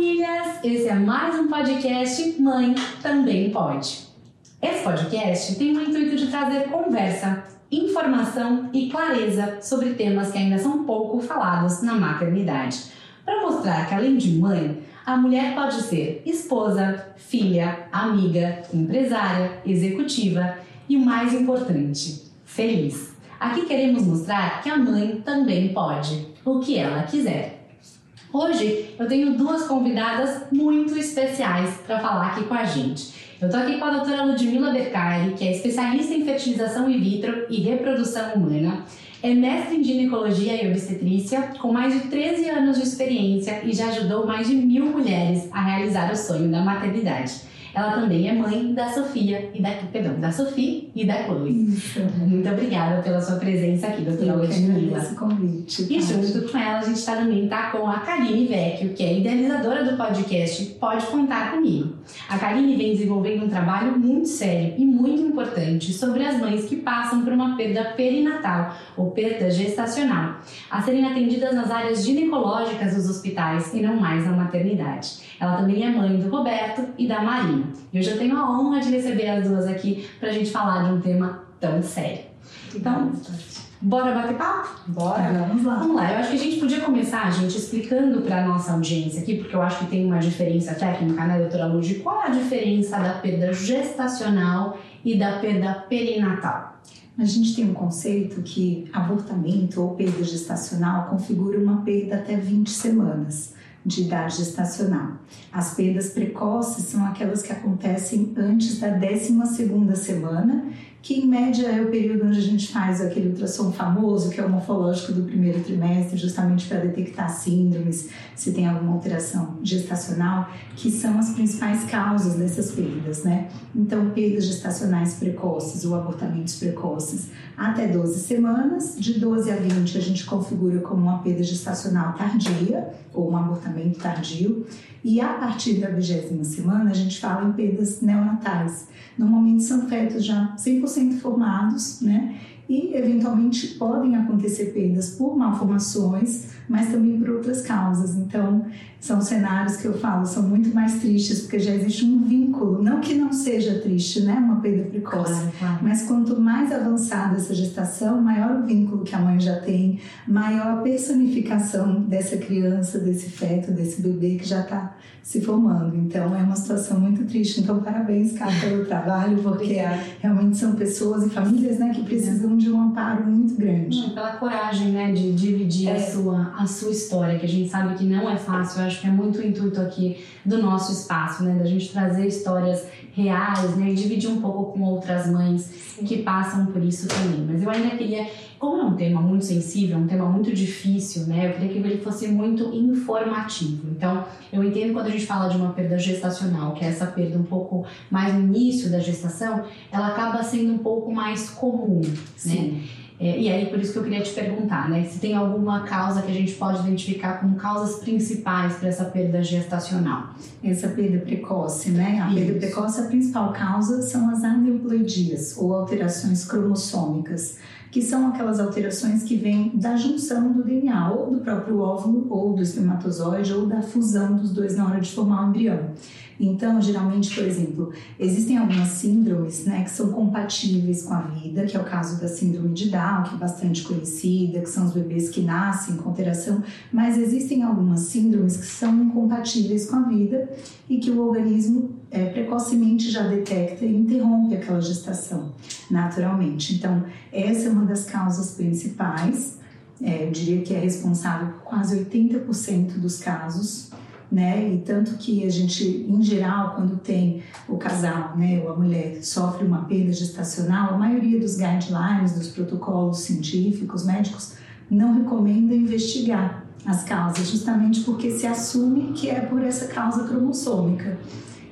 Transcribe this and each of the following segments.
famílias! Esse é mais um podcast Mãe Também Pode. Esse podcast tem o intuito de trazer conversa, informação e clareza sobre temas que ainda são pouco falados na maternidade, para mostrar que além de mãe, a mulher pode ser esposa, filha, amiga, empresária, executiva e o mais importante, feliz. Aqui queremos mostrar que a mãe também pode, o que ela quiser. Hoje eu tenho duas convidadas muito especiais para falar aqui com a gente. Eu estou aqui com a doutora Ludmila Bercari, que é especialista em fertilização in vitro e reprodução humana, é mestre em ginecologia e obstetrícia, com mais de 13 anos de experiência e já ajudou mais de mil mulheres a realizar o sonho da maternidade. Ela também é mãe da Sofia e da, perdão, da Sofia e da Chloe. Isso. Muito obrigada pela sua presença aqui, doutora Ludmilla. esse convite. E junto com ela, a gente tá, também está com a Karine Vecchio, que é idealizadora do podcast Pode Contar Comigo. A Karine vem desenvolvendo um trabalho muito sério e muito importante sobre as mães que passam por uma perda perinatal ou perda gestacional, a serem atendidas nas áreas ginecológicas dos hospitais e não mais na maternidade. Ela também é mãe do Roberto e da Marina. E hoje eu tenho a honra de receber as duas aqui para a gente falar de um tema tão sério. Então, bora bater papo? Bora, vamos lá. Vamos lá. Eu acho que a gente podia começar, gente, explicando para nossa audiência aqui, porque eu acho que tem uma diferença técnica, né, doutora Ludi? Qual é a diferença da perda gestacional e da perda perinatal? A gente tem um conceito que abortamento ou perda gestacional configura uma perda até 20 semanas de idade gestacional. As perdas precoces são aquelas que acontecem antes da 12ª semana que em média é o período onde a gente faz aquele ultrassom famoso, que é o morfológico do primeiro trimestre, justamente para detectar síndromes, se tem alguma alteração gestacional, que são as principais causas dessas perdas, né? Então, perdas gestacionais precoces ou abortamentos precoces até 12 semanas, de 12 a 20 a gente configura como uma perda gestacional tardia ou um abortamento tardio, e a partir da vigésima semana a gente fala em perdas neonatais Normalmente são fetos já 100% formados, né? E eventualmente podem acontecer perdas por malformações, mas também por outras causas. Então, são cenários que eu falo são muito mais tristes porque já existe um vínculo, não que não seja triste, né, uma perda precoce, claro, claro. mas quanto mais avançada essa gestação, maior o vínculo que a mãe já tem, maior a personificação dessa criança, desse feto, desse bebê que já está se formando. Então é uma situação muito triste. Então parabéns, Cá, pelo trabalho, porque realmente são pessoas e famílias, né, que precisam de um amparo muito grande. pela coragem, né, de dividir é. a sua a sua história, que a gente sabe que não é fácil. Eu acho que é muito o intuito aqui do nosso espaço, né, da gente trazer histórias reais, né, e dividir um pouco com outras mães que passam por isso também. Mas eu ainda queria como é um tema muito sensível, um tema muito difícil, né? Eu queria que ele fosse muito informativo. Então, eu entendo quando a gente fala de uma perda gestacional, que é essa perda um pouco mais no início da gestação, ela acaba sendo um pouco mais comum, né? Sim. né? É, e aí, por isso que eu queria te perguntar, né? Se tem alguma causa que a gente pode identificar como causas principais para essa perda gestacional. Essa perda precoce, né? A isso. perda precoce, a principal causa são as aneuploidias, ou alterações cromossômicas que são aquelas alterações que vêm da junção do DNA, ou do próprio óvulo, ou do espermatozoide, ou da fusão dos dois na hora de formar o embrião. Então, geralmente, por exemplo, existem algumas síndromes né, que são compatíveis com a vida, que é o caso da síndrome de Down, que é bastante conhecida, que são os bebês que nascem com alteração, mas existem algumas síndromes que são incompatíveis com a vida e que o organismo é, precocemente já detecta e interrompe aquela gestação naturalmente. Então, essa é uma das causas principais, é, eu diria que é responsável por quase 80% dos casos né? E tanto que a gente, em geral, quando tem o casal, né, ou a mulher sofre uma perda gestacional, a maioria dos guidelines, dos protocolos científicos, médicos, não recomenda investigar as causas, justamente porque se assume que é por essa causa cromossômica.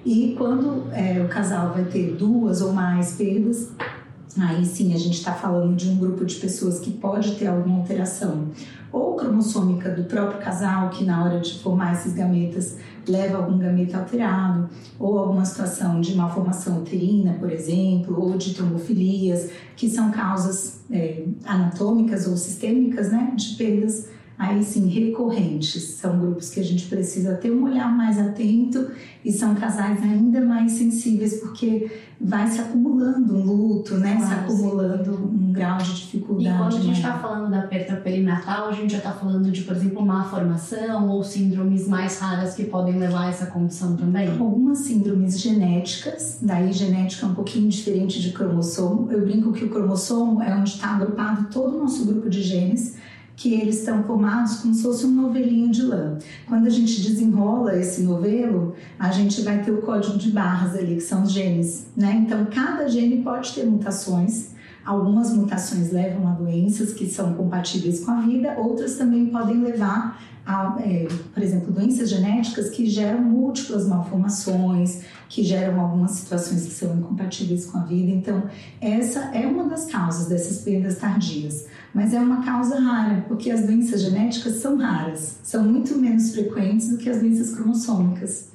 E quando é, o casal vai ter duas ou mais perdas, aí sim a gente está falando de um grupo de pessoas que pode ter alguma alteração ou cromossômica do próprio casal, que na hora de formar esses gametas leva algum gameta alterado, ou alguma situação de malformação uterina, por exemplo, ou de trombofilias, que são causas é, anatômicas ou sistêmicas né, de perdas aí sim recorrentes. São grupos que a gente precisa ter um olhar mais atento e são casais ainda mais sensíveis porque vai se acumulando um luto, né? Claro, se acumulando sim. um grau de dificuldade. E quando a gente está falando da perda perinatal, a gente já está falando de, por exemplo, má formação ou síndromes mais raras que podem levar a essa condição também? Algumas síndromes genéticas, daí genética é um pouquinho diferente de cromossomo. Eu brinco que o cromossomo é onde está agrupado todo o nosso grupo de genes que eles estão formados como se fosse um novelinho de lã. Quando a gente desenrola esse novelo, a gente vai ter o código de barras ali, que são os genes, né? Então, cada gene pode ter mutações. Algumas mutações levam a doenças que são compatíveis com a vida, outras também podem levar a, é, por exemplo, doenças genéticas que geram múltiplas malformações, que geram algumas situações que são incompatíveis com a vida. Então, essa é uma das causas dessas perdas tardias mas é uma causa rara, porque as doenças genéticas são raras, são muito menos frequentes do que as doenças cromossômicas.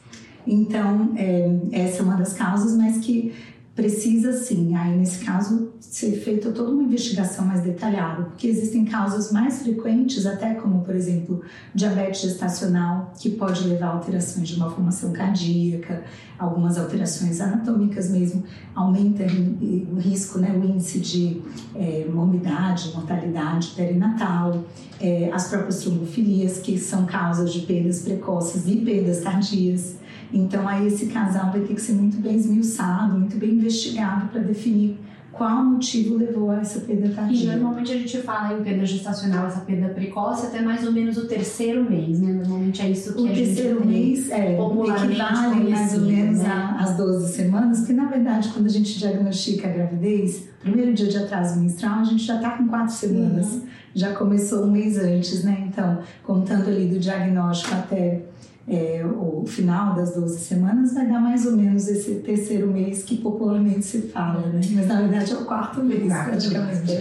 Então, é, essa é uma das causas, mas que precisa sim, aí nesse caso, ser feita toda uma investigação mais detalhada, porque existem causas mais frequentes, até como, por exemplo, diabetes gestacional, que pode levar a alterações de uma formação cardíaca, algumas alterações anatômicas mesmo, aumenta o risco, né, o índice de é, morbidade, mortalidade perinatal, é, as próprias trombofilias, que são causas de perdas precoces e perdas tardias. Então, aí esse casal vai ter que ser muito bem esmiuçado, muito bem investigado para definir qual motivo levou a essa perda tardia. E normalmente a gente fala em perda gestacional, essa perda precoce, até mais ou menos o terceiro mês, né? Normalmente é isso que o a gente O terceiro mês é, equivale mais ou menos né? às 12 semanas, que na verdade quando a gente diagnostica a gravidez, primeiro dia de atraso menstrual, a gente já está com quatro semanas. Uhum. Já começou um mês antes, né? Então, contando ali do diagnóstico até é, o final das 12 semanas vai dar mais ou menos esse terceiro mês que popularmente se fala, né? Mas na verdade é o quarto mês, quarto praticamente.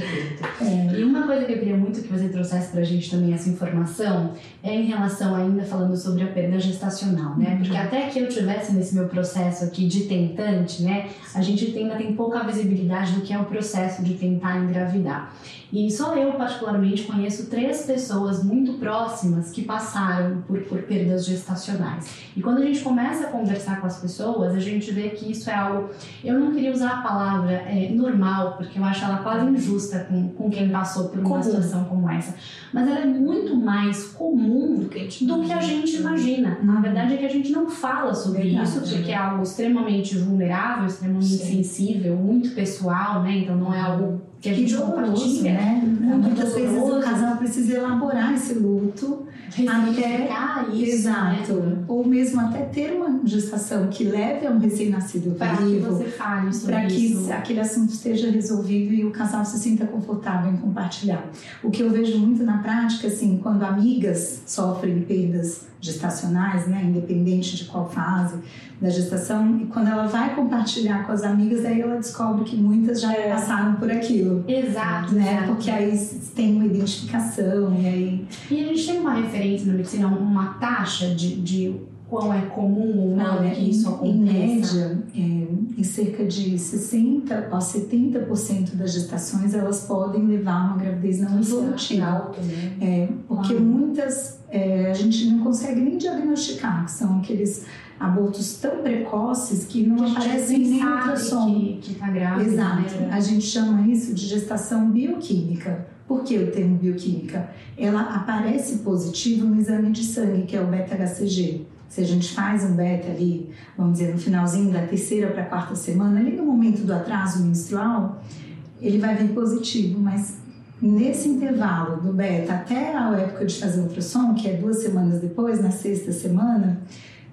É. E uma coisa que eu queria muito que você trouxesse pra gente também essa informação é em relação ainda falando sobre a perda gestacional, né? Uhum. Porque até que eu tivesse nesse meu processo aqui de tentante, né? A gente ainda tem pouca visibilidade do que é o processo de tentar engravidar. E só eu, particularmente, conheço três pessoas muito próximas que passaram por, por perdas gestacionais. E quando a gente começa a conversar com as pessoas, a gente vê que isso é algo. Eu não queria usar a palavra é, normal, porque eu acho ela quase injusta com, com quem passou por uma comum. situação como essa. Mas ela é muito mais comum do que, do que a gente imagina. Na verdade é que a gente não fala sobre Verdade, isso, porque é algo extremamente vulnerável, extremamente Sim. sensível, muito pessoal, né? Então não é algo que a gente compartilha, né? Muitas vezes o casal precisa elaborar esse luto até isso, exato, né? ou mesmo até ter uma gestação que leve a um recém-nascido vivo, para que aquele assunto esteja resolvido e o casal se sinta confortável em compartilhar. O que eu vejo muito na prática, assim, quando amigas sofrem perdas gestacionais, né, independente de qual fase da gestação, e quando ela vai compartilhar com as amigas, aí ela descobre que muitas já é. passaram por aquilo. Exato. Né? Exato. Porque aí tem uma identificação e aí. E a gente tem uma referência na medicina, uma taxa de, de qual é comum ou não, que isso aconteça? Em média, é, em cerca de 60% a 70% das gestações elas podem levar a uma gravidez não evolutiva. Né? É, porque ah. muitas é, a gente não consegue nem diagnosticar, que são aqueles abortos tão precoces que não que aparecem nem ultrassom. Que, que tá grávida, Exato. Né? A gente chama isso de gestação bioquímica. Por que o termo bioquímica? Ela aparece positivo no exame de sangue, que é o beta-HCG. Se a gente faz um beta ali, vamos dizer, no finalzinho da terceira para quarta semana, ali no momento do atraso menstrual, ele vai vir positivo, mas nesse intervalo do beta até a época de fazer ultrassom, que é duas semanas depois, na sexta semana,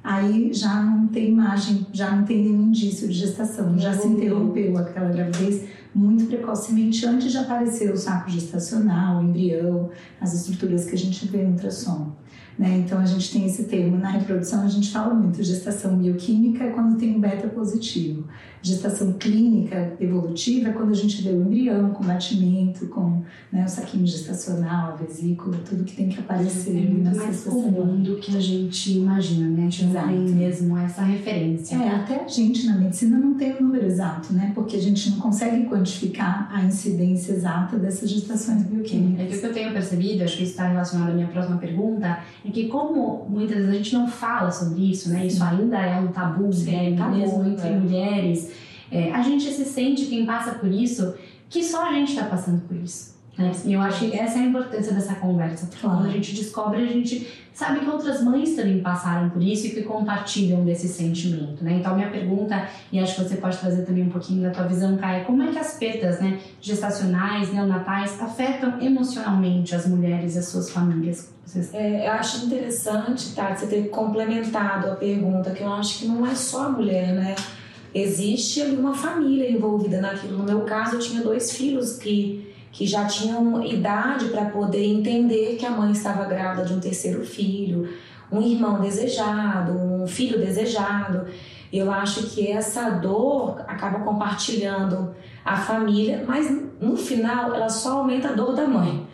aí já não tem imagem, já não tem nenhum indício de gestação, já se interrompeu aquela gravidez muito precocemente antes de aparecer o saco gestacional, o embrião, as estruturas que a gente vê no ultrassom. Né? Então a gente tem esse termo na reprodução, a gente fala muito gestação bioquímica é quando tem um beta positivo. Gestação clínica evolutiva é quando a gente vê o embrião com batimento, com né, o saquinho gestacional, a vesícula, tudo que tem que aparecer é muito na mais comum do que a gente imagina, né? A gente Exato. não tem mesmo essa referência. É, até a gente na medicina não tem o número exato, né? Porque a gente não consegue quantificar a incidência exata dessas gestações bioquímicas. É que o que eu tenho percebido, acho que isso está relacionado à minha próxima pergunta, é que como muitas vezes a gente não fala sobre isso, né? Isso ainda é um tabu, Sim, né? Tabu, mesmo entre é. mulheres. É, a gente se sente, quem passa por isso, que só a gente está passando por isso. Né? E eu acho que essa é a importância dessa conversa. Quando a gente descobre, a gente sabe que outras mães também passaram por isso e que compartilham desse sentimento, né? Então, minha pergunta, e acho que você pode trazer também um pouquinho da tua visão, Caia, como é que as perdas né, gestacionais, neonatais, afetam emocionalmente as mulheres e as suas famílias? É, eu acho interessante, tá, você ter complementado a pergunta, que eu acho que não é só a mulher, né? Existe ali uma família envolvida naquilo. No meu caso, eu tinha dois filhos que que já tinham idade para poder entender que a mãe estava grávida de um terceiro filho, um irmão desejado, um filho desejado. Eu acho que essa dor acaba compartilhando a família, mas no final ela só aumenta a dor da mãe.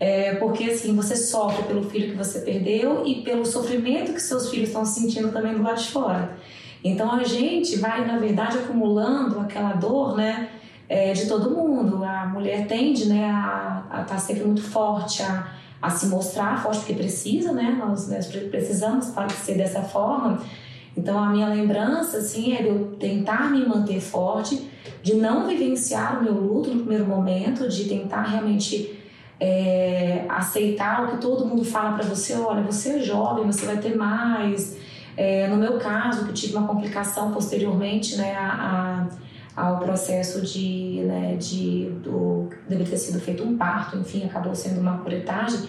É, porque assim, você sofre pelo filho que você perdeu e pelo sofrimento que seus filhos estão sentindo também do lado de fora. Então a gente vai, na verdade, acumulando aquela dor, né? é, de todo mundo. A mulher tende né, a estar tá sempre muito forte, a, a se mostrar forte porque precisa, né? Nós, nós precisamos ser dessa forma. Então a minha lembrança assim é de eu tentar me manter forte, de não vivenciar o meu luto no primeiro momento, de tentar realmente é, aceitar o que todo mundo fala para você, olha, você é jovem, você vai ter mais. É, no meu caso, que tive uma complicação posteriormente, né, a, a ao processo de, né, de do, deveria ter sido feito um parto, enfim, acabou sendo uma curetagem.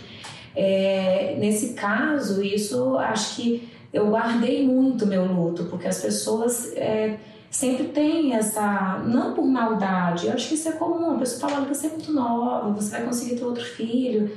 É, nesse caso, isso acho que eu guardei muito meu luto, porque as pessoas é, sempre têm essa, não por maldade, eu acho que isso é comum, a pessoa fala, você é muito nova, você vai conseguir ter outro filho,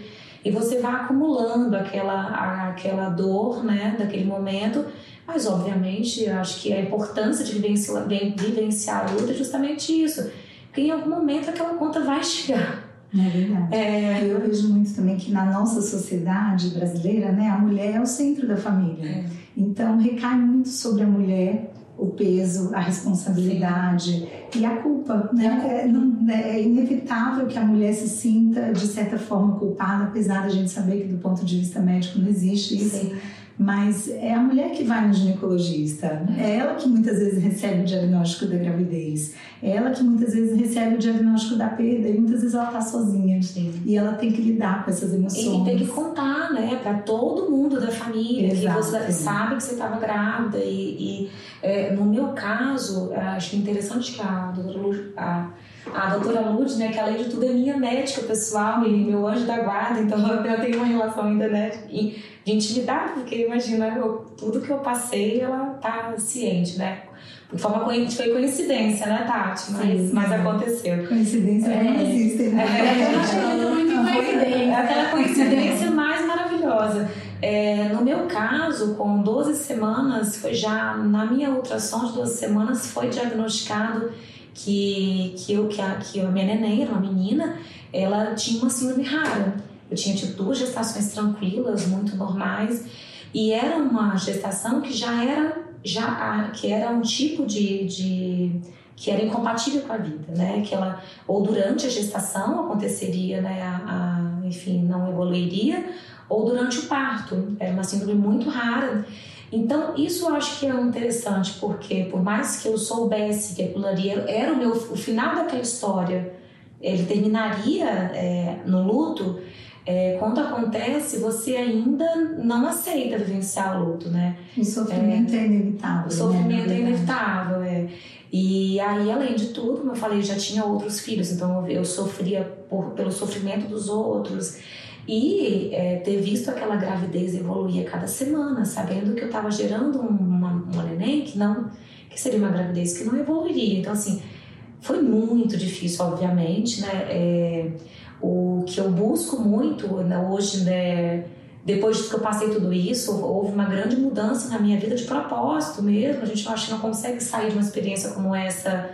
e você vai acumulando aquela, aquela dor, né, daquele momento, mas, obviamente, eu acho que a importância de vivenciar, vivenciar a luta é justamente isso. Porque em algum momento aquela conta vai chegar. É verdade. É... Eu vejo muito também que na nossa sociedade brasileira, né, a mulher é o centro da família. É. Então, recai muito sobre a mulher o peso, a responsabilidade Sim. e a culpa. Né? É, não, é, inevitável que a mulher se sinta, de certa forma, culpada, apesar da gente saber que, do ponto de vista médico, não existe isso. Sim mas é a mulher que vai no ginecologista, é ela que muitas vezes recebe o diagnóstico da gravidez, é ela que muitas vezes recebe o diagnóstico da perda e muitas vezes ela está sozinha Sim. e ela tem que lidar com essas emoções. E tem que contar, né, para todo mundo da família Exato. que você sabe que você estava grávida e, e é, no meu caso acho interessante que a doutora Lu, a, a doutora Lud, né, que além de tudo é minha médica pessoal e meu anjo da guarda, então eu tenho uma relação ainda, né, de intimidade, porque imagina eu, tudo que eu passei, ela tá ciente, né? De forma foi coincidência, né, Tati? Mas, Sim, mas aconteceu. Coincidência é, não existe, né? É, é, aquela coincidência mais maravilhosa. É, no meu caso, com 12 semanas, foi já na minha ultrassom de 12 semanas, foi diagnosticado que, que, eu, que, a, que a minha neném, era uma menina, ela tinha uma síndrome rara. Eu tinha tido duas gestações tranquilas, muito normais, e era uma gestação que já era já que era um tipo de, de que era incompatível com a vida, né? Que ela ou durante a gestação aconteceria, né? A, a, enfim, não evoluiria, ou durante o parto. Era uma síndrome muito rara. Então, isso eu acho que é interessante, porque por mais que eu soubesse que aquilo ali era, o meu o final daquela história, ele terminaria é, no luto, é, quando acontece, você ainda não aceita vivenciar o luto, né? O sofrimento é, é inevitável. O sofrimento né? é inevitável, é. E aí, além de tudo, como eu falei, já tinha outros filhos, então eu sofria por, pelo sofrimento dos outros. E é, ter visto aquela gravidez evoluir a cada semana, sabendo que eu estava gerando uma, uma neném que não que seria uma gravidez que não evoluiria. Então, assim, foi muito difícil, obviamente, né? É, o que eu busco muito né, hoje, né, depois que eu passei tudo isso, houve uma grande mudança na minha vida de propósito mesmo. A gente acha que não consegue sair de uma experiência como essa.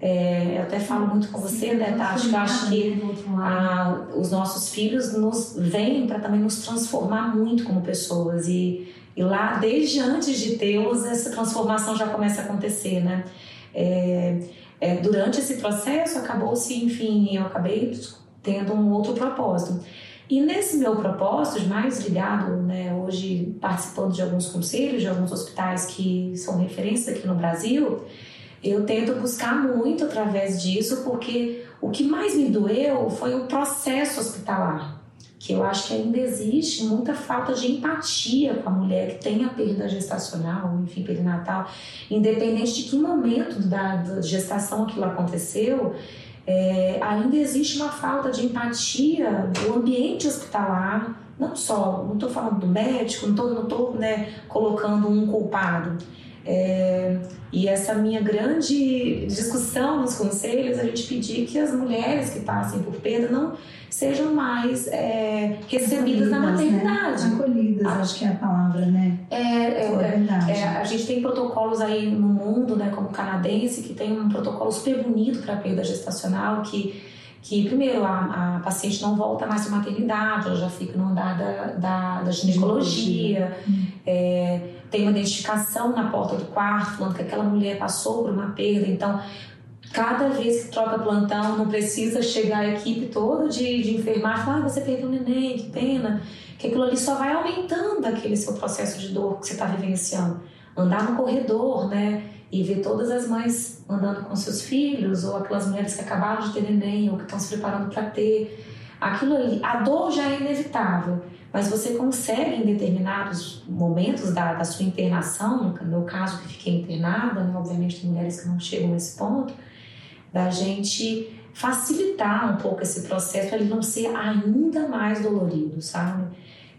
É, eu até falo muito com você, né, Tati? Que eu acho que a, os nossos filhos nos vêm para também nos transformar muito como pessoas. E, e lá, desde antes de tê-los, essa transformação já começa a acontecer, né? É, é, durante esse processo acabou-se, enfim, eu acabei tendo um outro propósito. E nesse meu propósito, mais ligado, né, hoje participando de alguns conselhos, de alguns hospitais que são referências aqui no Brasil, eu tento buscar muito através disso, porque o que mais me doeu foi o processo hospitalar, que eu acho que ainda existe muita falta de empatia com a mulher que tem a perda gestacional, enfim, perinatal, independente de que momento da, da gestação aquilo aconteceu, é, ainda existe uma falta de empatia do ambiente hospitalar, não só, não estou falando do médico, não estou né, colocando um culpado. É, e essa minha grande discussão nos conselhos, a gente pedir que as mulheres que passem por perda não sejam mais é, recebidas na né? maternidade. Né? Acolhidas, a, acho que é a palavra, né? É, é, é, é, a gente tem protocolos aí no mundo, né, como o canadense, que tem um protocolo super bonito para a perda gestacional, que, que primeiro, a, a paciente não volta mais para maternidade, ela já fica no andar da, da, da ginecologia. Hum. É, tem uma identificação na porta do quarto, falando que aquela mulher passou por uma perda, então Cada vez que troca plantão, não precisa chegar a equipe toda de, de enfermagem e falar: ah, você perdeu um neném, que pena. Que aquilo ali só vai aumentando aquele seu processo de dor que você está vivenciando. Andar no corredor, né? E ver todas as mães andando com seus filhos, ou aquelas mulheres que acabaram de ter neném, ou que estão se preparando para ter. Aquilo ali, a dor já é inevitável, mas você consegue em determinados momentos da, da sua internação, no meu caso que fiquei internada, né? obviamente tem mulheres que não chegam nesse ponto, da gente facilitar um pouco esse processo para ele não ser ainda mais dolorido, sabe?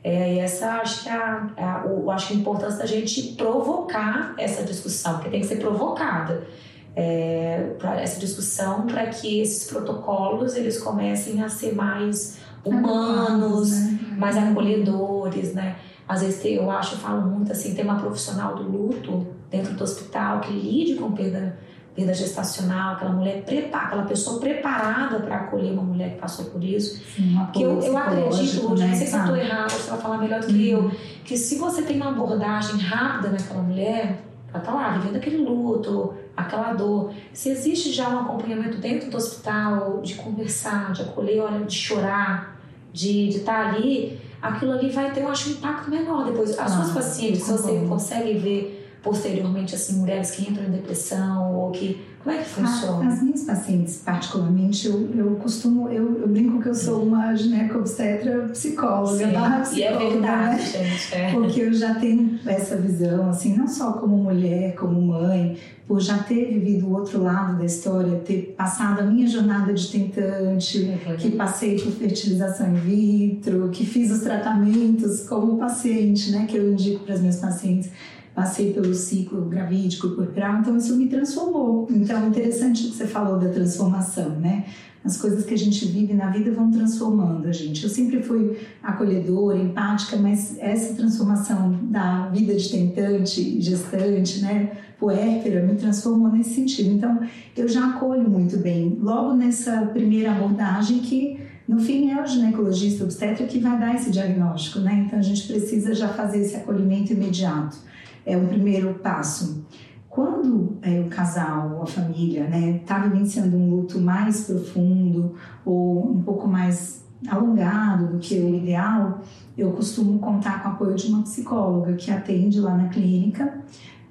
É, essa acho que é a, a, o, acho que a importância da gente provocar essa discussão, porque tem que ser provocada. É, para essa discussão para que esses protocolos eles comecem a ser mais humanos, né? Mais acolhedores, né? Às vezes eu acho, eu falo muito assim, tem uma profissional do luto dentro do hospital que lide com perda perda gestacional, aquela mulher preparada, aquela pessoa preparada para acolher uma mulher que passou por isso. Sim, que eu, eu acredito, Lúcia, né? não sei se eu estou errada, você vai falar melhor do que uhum. eu, que se você tem uma abordagem rápida naquela mulher, ela está lá vivendo aquele luto, aquela dor. Se existe já um acompanhamento dentro do hospital, de conversar, de acolher, olha, de chorar, de estar tá ali, aquilo ali vai ter, eu acho, um impacto menor depois. As ah, suas pacientes, se você consegue ver posteriormente assim mulheres que entram em depressão ou que como é que funciona? As minhas pacientes, particularmente, eu, eu costumo, eu, eu brinco que eu sou uma gineco-obstetra psicóloga, Sim, barra psicóloga, e é verdade, né? gente. É. Porque eu já tenho essa visão, assim, não só como mulher, como mãe, por já ter vivido o outro lado da história, ter passado a minha jornada de tentante, é que passei por fertilização in vitro, que fiz os tratamentos como paciente, né, que eu indico para as minhas pacientes passei pelo ciclo gravídico puerperal, então isso me transformou. Então, interessante o que você falou da transformação, né? As coisas que a gente vive na vida vão transformando a gente. Eu sempre fui acolhedora, empática, mas essa transformação da vida de tentante, gestante, né, puérpera, me transformou nesse sentido. Então, eu já acolho muito bem. Logo nessa primeira abordagem que no fim é o ginecologista obstetra que vai dar esse diagnóstico, né? Então a gente precisa já fazer esse acolhimento imediato é o primeiro passo. Quando é, o casal a família está né, vivenciando um luto mais profundo ou um pouco mais alongado do que o ideal, eu costumo contar com o apoio de uma psicóloga que atende lá na clínica,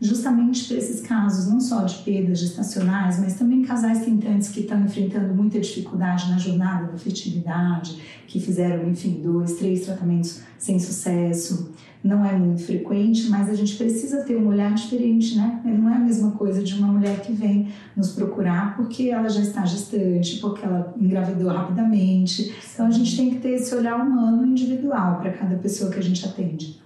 justamente para esses casos, não só de perdas gestacionais, mas também casais tentantes que estão enfrentando muita dificuldade na jornada da fertilidade, que fizeram, enfim, dois, três tratamentos sem sucesso não é muito frequente, mas a gente precisa ter um olhar diferente, né? Não é a mesma coisa de uma mulher que vem nos procurar porque ela já está gestante, porque ela engravidou rapidamente. Então a gente tem que ter esse olhar humano individual para cada pessoa que a gente atende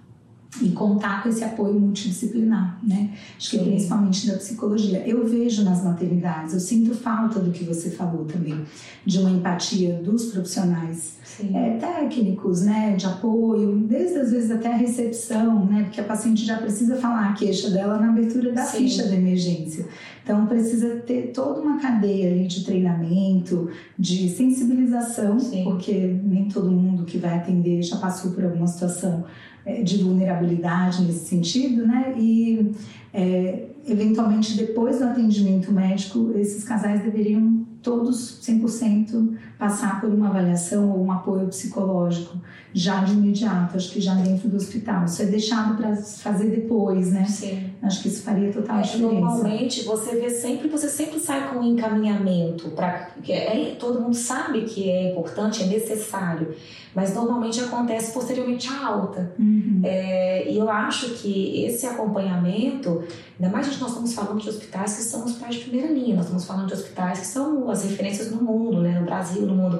e contar com esse apoio multidisciplinar, né? Acho que principalmente da psicologia. Eu vejo nas maternidades, eu sinto falta do que você falou também, de uma empatia dos profissionais é, técnicos, né, de apoio, desde às vezes até a recepção, né, porque a paciente já precisa falar a queixa dela na abertura da Sim. ficha da emergência. Então precisa ter toda uma cadeia ali de treinamento, de sensibilização, Sim. porque nem todo mundo que vai atender já passou por alguma situação é, de vulnerabilidade nesse sentido, né? E é, eventualmente depois do atendimento médico, esses casais deveriam todos 100% passar por uma avaliação ou um apoio psicológico já de imediato, acho que já dentro do hospital. Isso é deixado para fazer depois, né? Sim. Acho que isso faria total É, diferença. normalmente você vê sempre, você sempre sai com um encaminhamento para que é, todo mundo sabe que é importante, é necessário, mas normalmente acontece posteriormente à alta. Uhum. É, e eu acho que esse acompanhamento, ainda mais gente, nós estamos falando de hospitais que são hospitais de primeira linha, nós estamos falando de hospitais que são as referências no mundo, né, no Brasil, no mundo.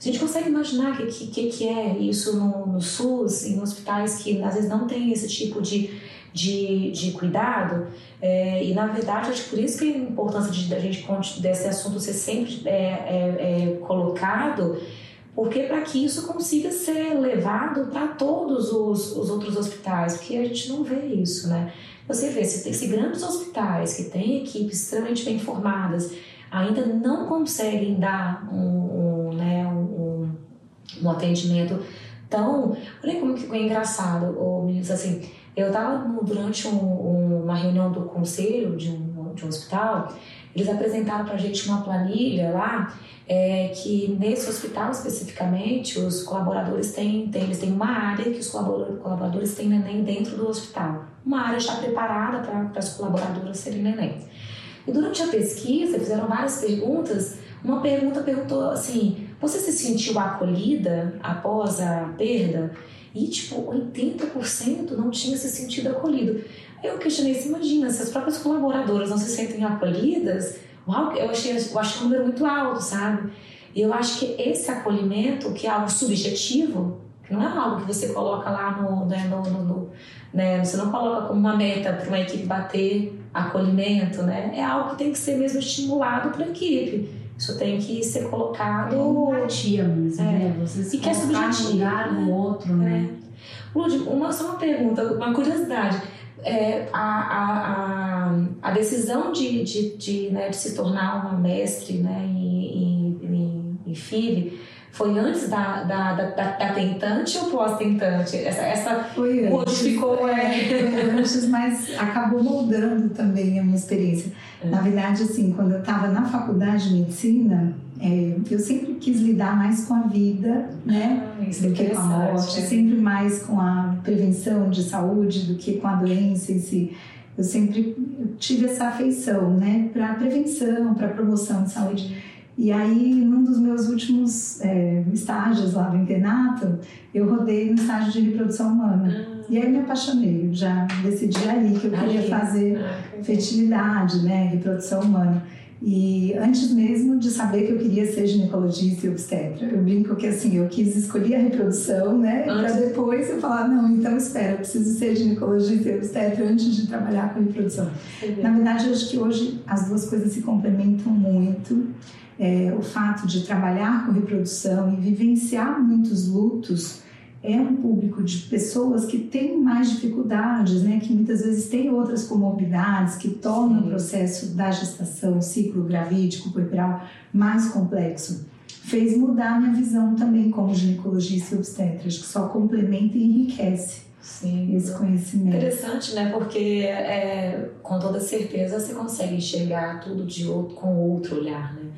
A gente consegue imaginar o que, que, que é isso no, no SUS, em hospitais que às vezes não tem esse tipo de, de, de cuidado. É, e na verdade, acho que por isso que a importância de, da gente desse assunto ser sempre é, é, é colocado, porque para que isso consiga ser levado para todos os, os outros hospitais, porque a gente não vê isso, né? Você vê, se, se grandes hospitais que têm equipes extremamente bem formadas ainda não conseguem dar um, um né, um, um atendimento tão. Olha como que engraçado, meninos, assim. Eu estava durante um, uma reunião do conselho de um, de um hospital, eles apresentaram para a gente uma planilha lá é, que nesse hospital especificamente os colaboradores têm, têm, eles têm uma área que os colaboradores têm neném dentro do hospital. Uma área já preparada para as colaboradoras serem neném. E durante a pesquisa fizeram várias perguntas. Uma pergunta perguntou assim: você se sentiu acolhida após a perda? E, tipo, 80% não tinha se sentido acolhido. Eu questionei, se imagina, se as próprias colaboradoras não se sentem acolhidas, uau, eu achei, achei um número muito alto, sabe? E eu acho que esse acolhimento, que é algo subjetivo, que não é algo que você coloca lá no, né, no, no, no né, você não coloca como uma meta para uma equipe bater acolhimento, né? É algo que tem que ser mesmo estimulado para a equipe. Isso tem que ser colocado. Empatia mesmo, É. né? Você se E que é no subjetivo, lugar do né? outro, né? Lud, uma, só uma pergunta, uma curiosidade. É, a, a, a, a decisão de, de, de, né, de se tornar uma mestre né, em, em, em, em FIV foi antes da, da, da, da, tentante ou pós-tentante? Essa, essa Foi antes. modificou, é. Foi antes, mas acabou moldando também a minha experiência. Na verdade, assim, quando eu estava na faculdade de medicina, é, eu sempre quis lidar mais com a vida, né? Ah, é do que com a morte, interessante. sempre mais com a prevenção de saúde do que com a doença em si. Eu sempre tive essa afeição, né, para prevenção, para promoção de saúde. E aí, num dos meus últimos é, estágios lá do internato, eu rodei no estágio de reprodução humana. E aí me apaixonei, eu já decidi ali que eu queria fazer Ah, fertilidade, né, reprodução humana. E antes mesmo de saber que eu queria ser ginecologista e obstetra, eu brinco que assim, eu quis escolher a reprodução, né, para depois eu falar, não, então espera, eu preciso ser ginecologista e obstetra antes de trabalhar com reprodução. Na verdade, eu acho que hoje as duas coisas se complementam muito. É, o fato de trabalhar com reprodução e vivenciar muitos lutos é um público de pessoas que têm mais dificuldades, né? que muitas vezes têm outras comorbidades que tornam Sim. o processo da gestação, ciclo gravídico, puerperal, mais complexo. Fez mudar minha visão também como ginecologista e obstetra, que só complementa e enriquece Sim. esse conhecimento. Interessante, né? Porque é, com toda certeza você consegue enxergar tudo de outro, com outro olhar, né?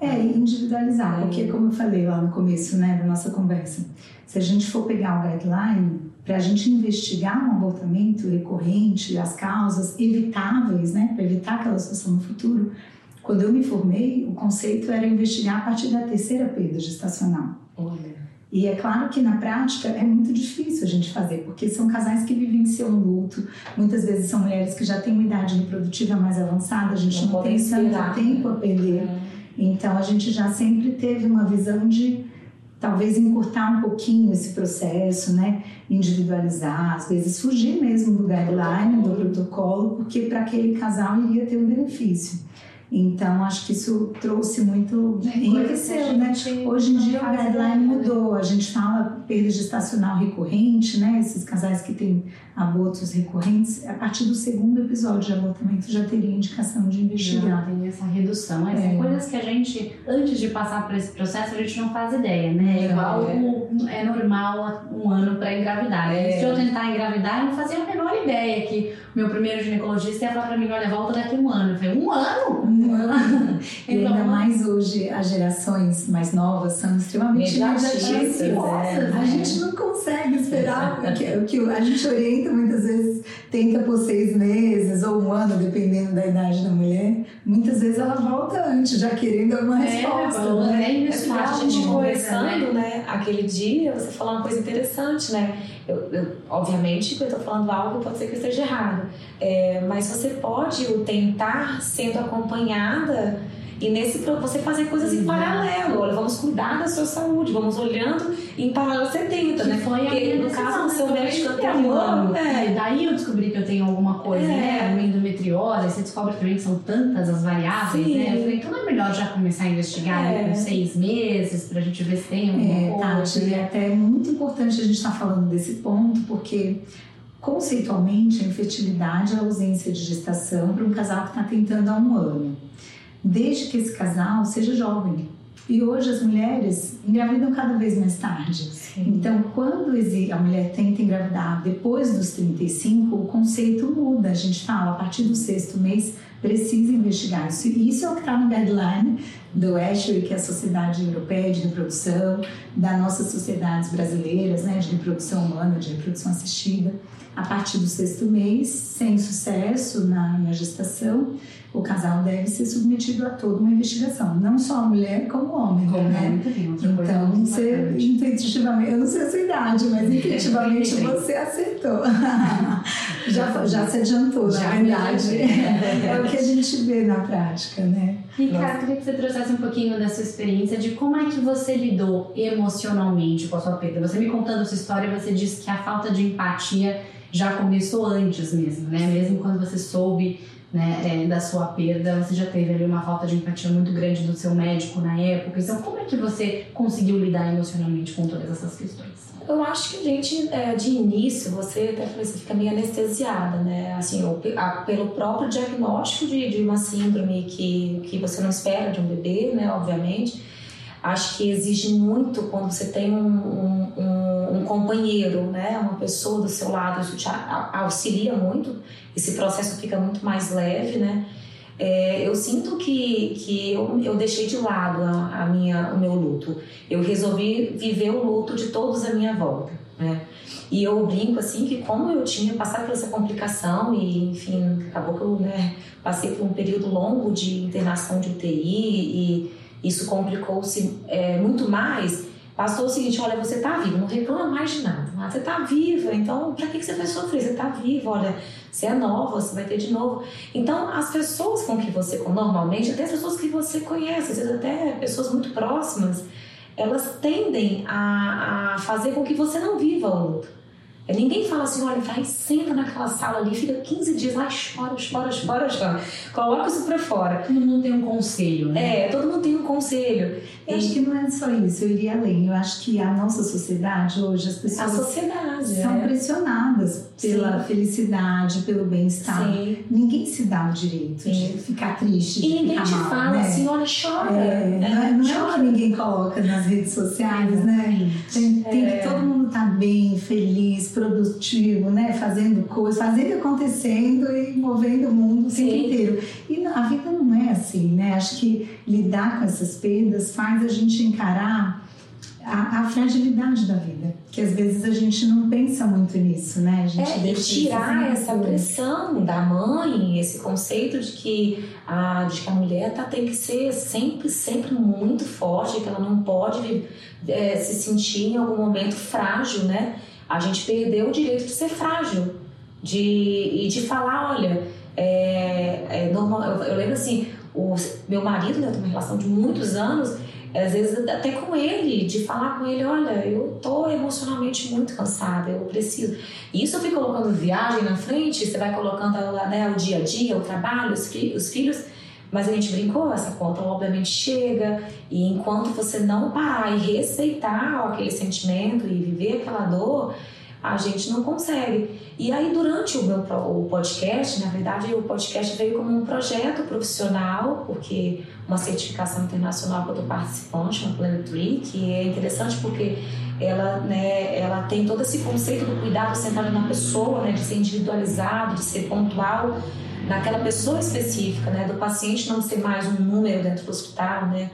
É, individualizar, É. porque como eu falei lá no começo né, da nossa conversa, se a gente for pegar o guideline, para a gente investigar um abortamento recorrente, as causas evitáveis, né, para evitar aquela situação no futuro, quando eu me formei, o conceito era investigar a partir da terceira perda gestacional. Olha. E é claro que na prática é muito difícil a gente fazer, porque são casais que vivenciam luto, muitas vezes são mulheres que já têm uma idade reprodutiva mais avançada, a gente Não não, tem tanto tempo né? a perder. É. Então a gente já sempre teve uma visão de talvez encurtar um pouquinho esse processo, né? Individualizar, às vezes fugir mesmo do guideline, do protocolo, porque para aquele casal iria ter um benefício. Então acho que isso trouxe muito, enriqueceu, né? Hoje em dia o guideline mudou, a gente fala perda gestacional recorrente, né? Esses casais que têm abortos recorrentes, a partir do segundo episódio de abortamento já teria indicação de Já investigar. tem essa redução. É, É. São coisas que a gente, antes de passar por esse processo, a gente não faz ideia, né? Não, Igual é. é normal um ano para engravidar. É. De eu tentar engravidar, eu não fazia a menor ideia que meu primeiro ginecologista ia falar para mim: olha, volta daqui um ano. Eu falei: um ano? E ainda mais hoje, as gerações mais novas são extremamente imediatistas. É. A gente não consegue esperar, o que, que a gente orienta muitas vezes, tenta por seis meses ou um ano, dependendo da idade da mulher. Muitas vezes ela volta antes, já querendo alguma é, resposta. Né? É, é, é a gente conversando, né? Aquele dia, você falou uma coisa interessante, né? Eu, eu, obviamente que eu estou falando algo pode ser que esteja errado, é, mas você pode tentar sendo acompanhada e nesse você fazer coisas em paralelo. Olha, vamos cuidar da sua saúde, vamos olhando em paralelo 70, que né? Foi Porque no caso do seu médico anterior, é. daí eu descobri que eu tenho alguma coisa, é. né? Uma endometriose, você descobre também que são tantas as variáveis, Sim. né? Eu falei, então não é melhor já começar a investigar é. com seis meses pra gente ver se tem alguma é, coisa. Tati, né? é até muito importante a gente estar tá falando desse ponto, porque conceitualmente a infertilidade é a ausência de gestação para um casal que está tentando há um ano desde que esse casal seja jovem. E hoje as mulheres engravidam cada vez mais tarde. Sim. Então, quando a mulher tenta engravidar depois dos 35, o conceito muda. A gente fala, a partir do sexto mês, precisa investigar isso. E isso é o que está no guideline do ESHRE, que é a Sociedade Europeia de Reprodução, das nossas sociedades brasileiras, né, de reprodução humana, de reprodução assistida. A partir do sexto mês, sem sucesso na, na gestação, o casal deve ser submetido a toda uma investigação, não só a mulher como o homem, como né? então, você intuitivamente, eu não sei a sua idade, mas intuitivamente você acertou. já, já se adiantou, já na verdade. é o que a gente vê na prática, né? Ricardo, queria que você trouxesse um pouquinho da sua experiência de como é que você lidou emocionalmente com a sua perda. Você me contando sua história, você disse que a falta de empatia já começou antes mesmo, né? Mesmo quando você soube né, é, da sua perda, você já teve ali uma falta de empatia muito grande do seu médico na época. Então, como é que você conseguiu lidar emocionalmente com todas essas questões? Eu acho que a gente, é, de início, você até você fica meio anestesiada, né? Assim, pelo próprio diagnóstico de, de uma síndrome que, que você não espera de um bebê, né? Obviamente. Acho que exige muito quando você tem um, um, um companheiro, né? Uma pessoa do seu lado, isso te auxilia muito esse processo fica muito mais leve, né? É, eu sinto que, que eu, eu deixei de lado a, a, minha, o meu luto. Eu resolvi viver o luto de todos à minha volta, né? E eu brinco assim que como eu tinha passado por essa complicação e enfim, acabou que eu né, passei por um período longo de internação de UTI e isso complicou-se é, muito mais Passou o seguinte: olha, você está viva, não reclama mais de nada. Ah, você está viva, então para que você vai sofrer? Você está viva, olha, você é nova, você vai ter de novo. Então, as pessoas com que você, normalmente, até as pessoas que você conhece, às vezes até pessoas muito próximas, elas tendem a, a fazer com que você não viva o luto. É, ninguém fala assim, olha, vai, senta naquela sala ali, fica 15 dias lá, chora, chora, chora, chora. Coloca isso pra fora. Todo mundo tem um conselho, né? É, todo mundo tem um conselho. Eu e... acho que não é só isso, eu iria além. Eu acho que a nossa sociedade hoje, as pessoas a sociedade, são é. pressionadas pela Sim. felicidade, pelo bem-estar. Ninguém se dá o direito Sim. de ficar triste, de E ninguém te mal, fala né? assim, olha, chora. É, não é, não é o que ninguém coloca nas redes sociais, né? Tem, tem que é. todo mundo estar tá bem, feliz, produtivo, né? Fazendo coisas, fazendo acontecendo e movendo o mundo o tempo inteiro. E a vida não é assim, né? Acho que lidar com essas perdas faz a gente encarar a, a, fragilidade da vida, que às vezes a gente não pensa muito nisso, né? A gente é, e tirar essa pressão da mãe, esse conceito de que a, de que a mulher tá, tem que ser sempre, sempre muito forte, que ela não pode é, se sentir em algum momento frágil, né? A gente perdeu o direito de ser frágil, de, e de falar, olha, é, é normal, eu, eu, lembro assim, o meu marido, né, tenho uma relação de muitos anos, às vezes até com ele, de falar com ele, olha, eu tô emocionalmente muito cansada, eu preciso. E isso eu fui colocando viagem na frente, você vai colocando né, o dia a dia, o trabalho, os, fi os filhos, mas a gente brincou, essa conta obviamente chega, e enquanto você não parar e respeitar aquele sentimento e viver aquela dor, a gente não consegue. E aí, durante o meu o podcast, na verdade, o podcast veio como um projeto profissional, porque uma certificação internacional que eu estou participando, chama Planet Tree, que é interessante porque ela, né, ela tem todo esse conceito do cuidado centrado na pessoa, né, de ser individualizado, de ser pontual naquela pessoa específica, né, do paciente não ser mais um número dentro do hospital, né.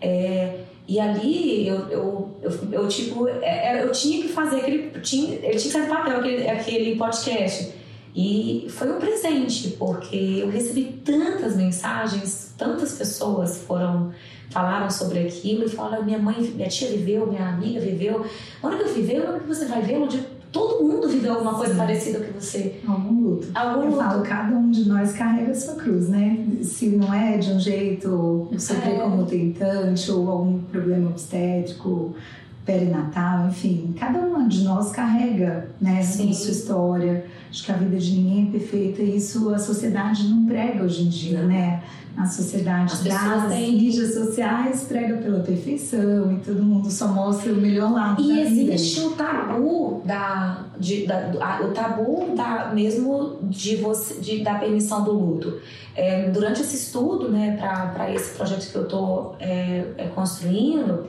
É, e ali eu, eu, eu, eu tipo, é, é, eu tinha que fazer aquele. Tinha, ele tinha que papel aquele, aquele podcast. E foi um presente, porque eu recebi tantas mensagens, tantas pessoas foram falaram sobre aquilo e falaram: minha mãe, minha tia viveu, minha amiga viveu. Hora que eu a hora que você vai ver, onde todo mundo viveu alguma coisa Sim. parecida que você. Algum luto. Algum eu luto. falo, cada um de nós carrega a sua cruz, né? Se não é de um jeito, sofrer é. como tentante ou algum problema obstétrico, perinatal, enfim, cada uma de nós carrega, né, Sim. sua história. Acho que a vida de ninguém é perfeita e isso a sociedade não prega hoje em dia, né? A sociedade As das têm... mídias sociais prega pela perfeição e todo mundo só mostra o melhor lado e existe o tabu da, de, da a, o tabu da mesmo de você de, da permissão do luto. É, durante esse estudo né para esse projeto que eu estou é, é, construindo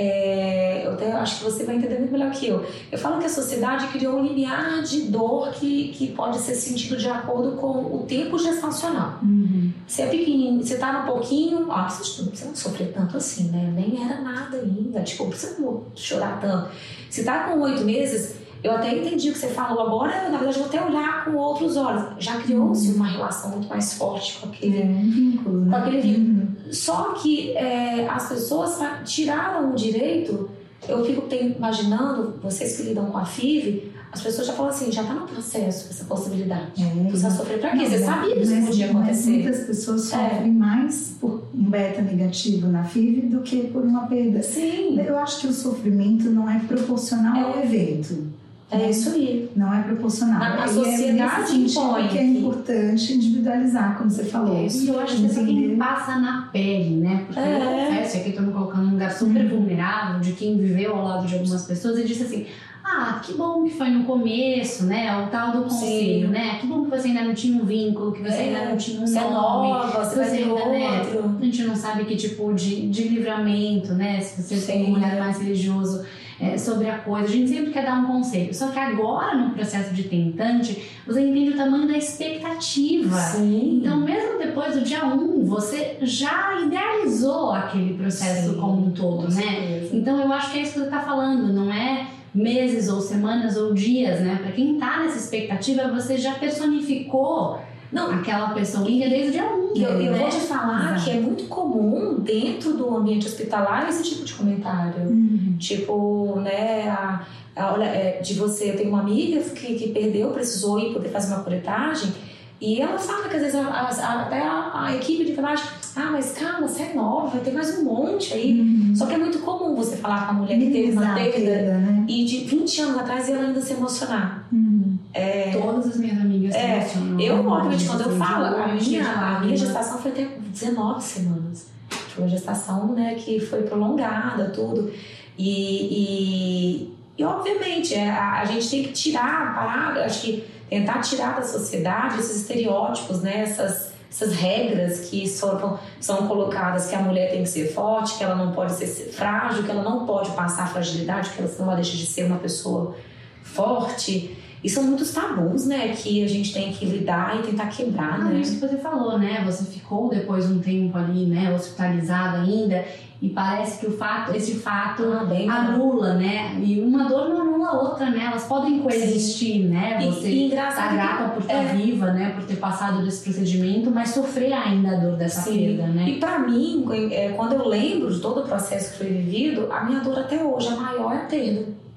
é, eu até acho que você vai entender muito melhor que eu. Eu falo que a sociedade criou um limiar de dor que, que pode ser sentido de acordo com o tempo gestacional. Uhum. Se é pequenininho, você tá no pouquinho, ó, você não precisa sofrer tanto assim, né? Nem era nada ainda, tipo, não precisa chorar tanto. Se tá com oito meses, eu até entendi o que você falou agora, na verdade, eu vou até olhar com outros olhos. Já criou-se uma relação muito mais forte com aquele, é, um vínculo, né? com aquele vínculo. Uhum. Só que é, as pessoas tiraram o direito. Eu fico imaginando, vocês que lidam com a FIV, as pessoas já falam assim, já está no processo essa possibilidade. É. Você sofrer para quê? Não, você sabia que isso podia acontecer. Muitas pessoas é. sofrem é. mais por um beta negativo na FIV do que por uma perda. Sim. Eu acho que o sofrimento não é proporcional é. ao evento. É isso aí. Não é proporcional. A, a é sociedade é impõe. que é importante individualizar, como você falou. É, e eu acho que isso é quem passa na pele, né? Porque é. eu confesso, aqui estou me colocando num lugar super hum. vulnerável de quem viveu ao lado de algumas pessoas e disse assim: ah, que bom que foi no começo, né? O tal do conselho, Sim. né? Que bom que você ainda não tinha um vínculo, que você é, ainda não tinha um você nome. É nova, você, você ainda, né? A gente não sabe que tipo de, de livramento, né? Se você tem um olhar mais religioso é, sobre a coisa. A gente sempre quer dar um conselho. Só que agora, no processo de tentante, você entende o tamanho da expectativa. Sim. Então, mesmo depois do dia 1, um, você já idealizou aquele processo Sim, como um todo, né? Então, eu acho que é isso que você está falando, não é meses ou semanas ou dias, né? Para quem está nessa expectativa, você já personificou não, aquela pessoinha desde o dia 1. E eu, eu né? vou te falar Exato. que é muito comum dentro do ambiente hospitalar esse tipo de comentário. Uhum. Tipo, né, a, a, olha, é, de você, eu tenho uma amiga que, que perdeu, precisou ir poder fazer uma coletagem. E ela fala que às vezes a, a, até a, a, equipe de enfermagem, ah, mas calma, você é nova, vai ter mais um monte aí. Uhum. Só que é muito comum você falar com a mulher que teve uma perda né? e de 20 anos atrás ela ainda se emocionar. Uhum. É, Todas as minhas amigas é. Eu, obviamente, quando eu falo, a minha, a minha gestação foi até 19 semanas. Foi uma gestação né, que foi prolongada, tudo. E, e, e obviamente, é, a, a gente tem que tirar, parar, acho que tentar tirar da sociedade esses estereótipos, né? Essas, essas regras que são, são colocadas que a mulher tem que ser forte, que ela não pode ser frágil, que ela não pode passar fragilidade, que ela, senão ela deixa de ser uma pessoa forte. E são muitos tabus, né, que a gente tem que lidar e tentar quebrar, ah, né? Isso que você falou, né? Você ficou depois um tempo ali, né, hospitalizada ainda e parece que o fato, esse fato ah, anula, né? E uma dor não anula a outra, né? Elas podem coexistir, Sim. né? Você e, e tá grata por estar é. viva, né? Por ter passado desse procedimento, mas sofrer ainda a dor dessa Sim. perda, né? E para mim, é, quando eu lembro de todo o processo que foi vivido, a minha dor até hoje, a maior é a perda.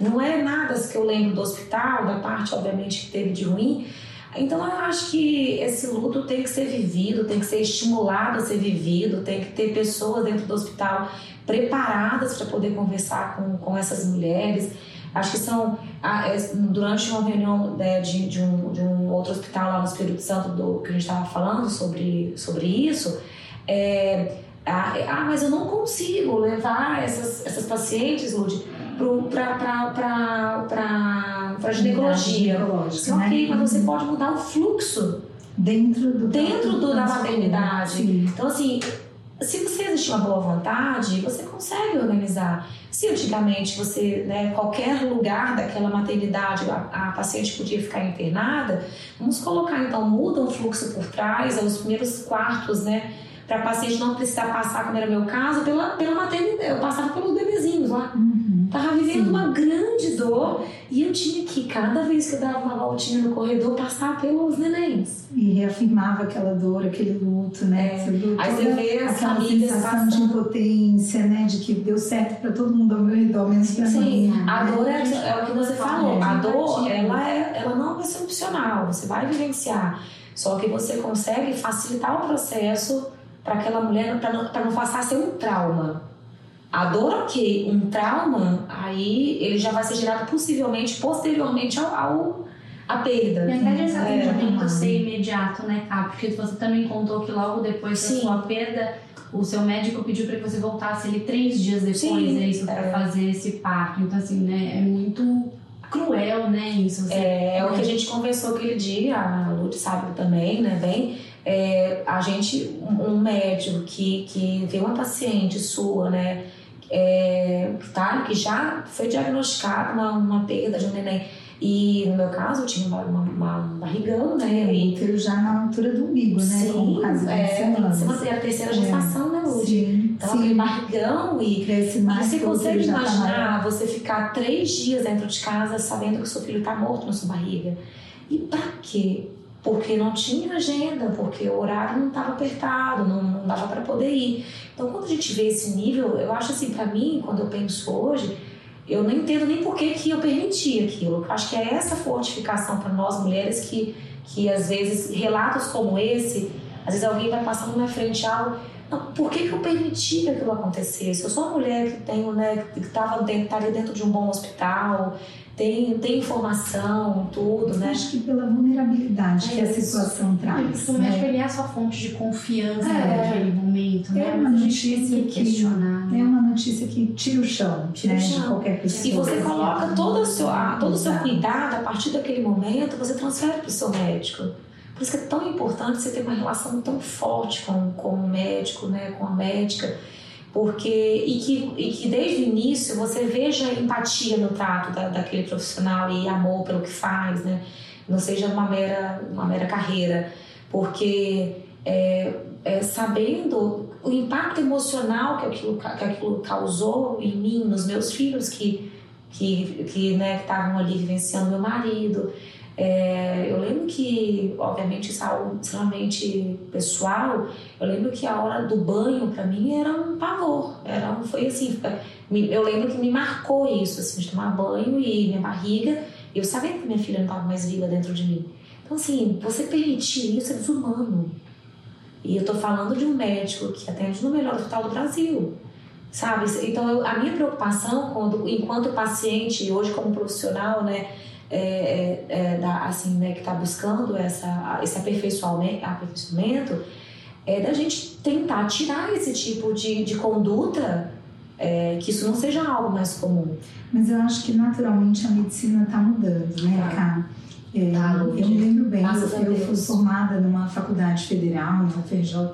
Não é nada que eu lembro do hospital, da parte, obviamente, que teve de ruim, então eu acho que esse luto tem que ser vivido, tem que ser estimulado a ser vivido, tem que ter pessoas dentro do hospital preparadas para poder conversar com, com essas mulheres. Acho que são, durante uma reunião né, de, de, um, de um outro hospital lá no Espírito Santo, do, que a gente estava falando sobre, sobre isso, é, ah, mas eu não consigo levar essas, essas pacientes, Lud, para ginecologia. Sim, né? ok, mas você pode mudar o fluxo Dentro do dentro do, da maternidade. Sim. Então, assim, se você existe uma boa vontade, você consegue organizar. Se antigamente você, né, qualquer lugar daquela maternidade, a, a paciente podia ficar internada, vamos colocar então, muda o fluxo por trás, os primeiros quartos, né? Para a paciente não precisar passar, como era meu caso, pela, pela maternidade. Eu passava pelos bebezinhos lá. Uhum. Tava vivendo Sim. uma grande dor e eu tinha que, cada vez que eu dava uma voltinha no corredor, passar pelos nenéns. E reafirmava aquela dor, aquele luto, né? É. Aí você vê as aquela sensação de impotência, né? De que deu certo para todo mundo ao meu redor, menos para Sim, mim. a né? dor é, é o que você falou. A dor, ela, é, ela não vai ser opcional, você vai vivenciar. Só que você consegue facilitar o processo para aquela mulher, para não, pra não passar a ser um trauma. A dor, ok. Um trauma, aí ele já vai ser gerado possivelmente, posteriormente ao, ao a perda. E até esse atendimento é. ser imediato, né, Cá? Porque você também contou que logo depois da Sim. sua perda, o seu médico pediu para que você voltasse ali três dias depois, Sim, é isso, para é. fazer esse parto. Então, assim, né, é muito cruel, né, isso. Você... É, é o que a gente conversou aquele dia, a Lud sabe também, né, bem, é, a gente, um um médico que, que vê uma paciente sua, né, é, que, tá, que já foi diagnosticada uma, uma perda de um neném, e no meu caso eu tinha uma, uma, uma- um barrigão, né, O e útero já na altura do umbigo, né? Sim, quase 20 é, semanas. você é a terceira gestação, né, Lud? Sim, Então aquele sim. barrigão e Cresce E mais. você o útero consegue tá imaginar você ficar três dias dentro de casa sabendo que o seu filho está morto na sua barriga? E pra quê? Porque não tinha agenda, porque o horário não estava apertado, não, não dava para poder ir. Então, quando a gente vê esse nível, eu acho assim, para mim, quando eu penso hoje, eu não entendo nem por que, que eu permiti aquilo. Eu acho que é essa fortificação para nós mulheres que, que, às vezes, relatos como esse, às vezes alguém vai passando na frente algo não, por que, que eu permiti que aquilo acontecesse? Eu sou uma mulher que tenho, né, que estava dentro, estaria dentro de um bom hospital, tem, tem informação, tudo, né? Acho que pela vulnerabilidade É que a isso. situação Porque traz. o médico né? ele é a sua fonte de confiança É. naquele momento, né? É uma Mas notícia que que- questionar. né? É uma notícia que tira o chão, Tira o né, chão. de qualquer pessoa. E você coloca todo o seu, a- todo o seu cuidado, a partir daquele momento, você transfere para o seu médico. Por isso que é tão importante você ter uma relação tão forte com, com o médico, né, com a médica, porque e que, e que desde o início você veja empatia no trato da, daquele profissional e amor pelo que faz, né? Não seja uma mera, uma mera carreira, porque é, é, sabendo o impacto emocional que aquilo, que aquilo causou em mim, nos meus filhos que que que né, estavam ali vivenciando meu marido. É, eu lembro que, obviamente, isso é extremamente pessoal. Eu lembro que a hora do banho para mim era um pavor. Era um, foi assim, eu lembro que me marcou isso, assim, de tomar banho e minha barriga. Eu sabia que minha filha não estava mais viva dentro de mim. Então, assim, você permitir isso é desumano. E eu tô falando de um médico que atende no melhor hospital do Brasil, sabe? Então, eu- a minha preocupação, quando, enquanto paciente hoje como profissional, né, é, é, é, da, assim, né, que está buscando essa, esse aperfeiçoamento, aperfeiçoamento, é da gente tentar tirar esse tipo de, de conduta, é, que isso não seja algo mais comum. Mas eu acho que naturalmente a medicina está mudando, né, Tá. Cá? É, Tá, eu me lembro bem, eu, a eu fui formada numa faculdade federal, na UFRJ,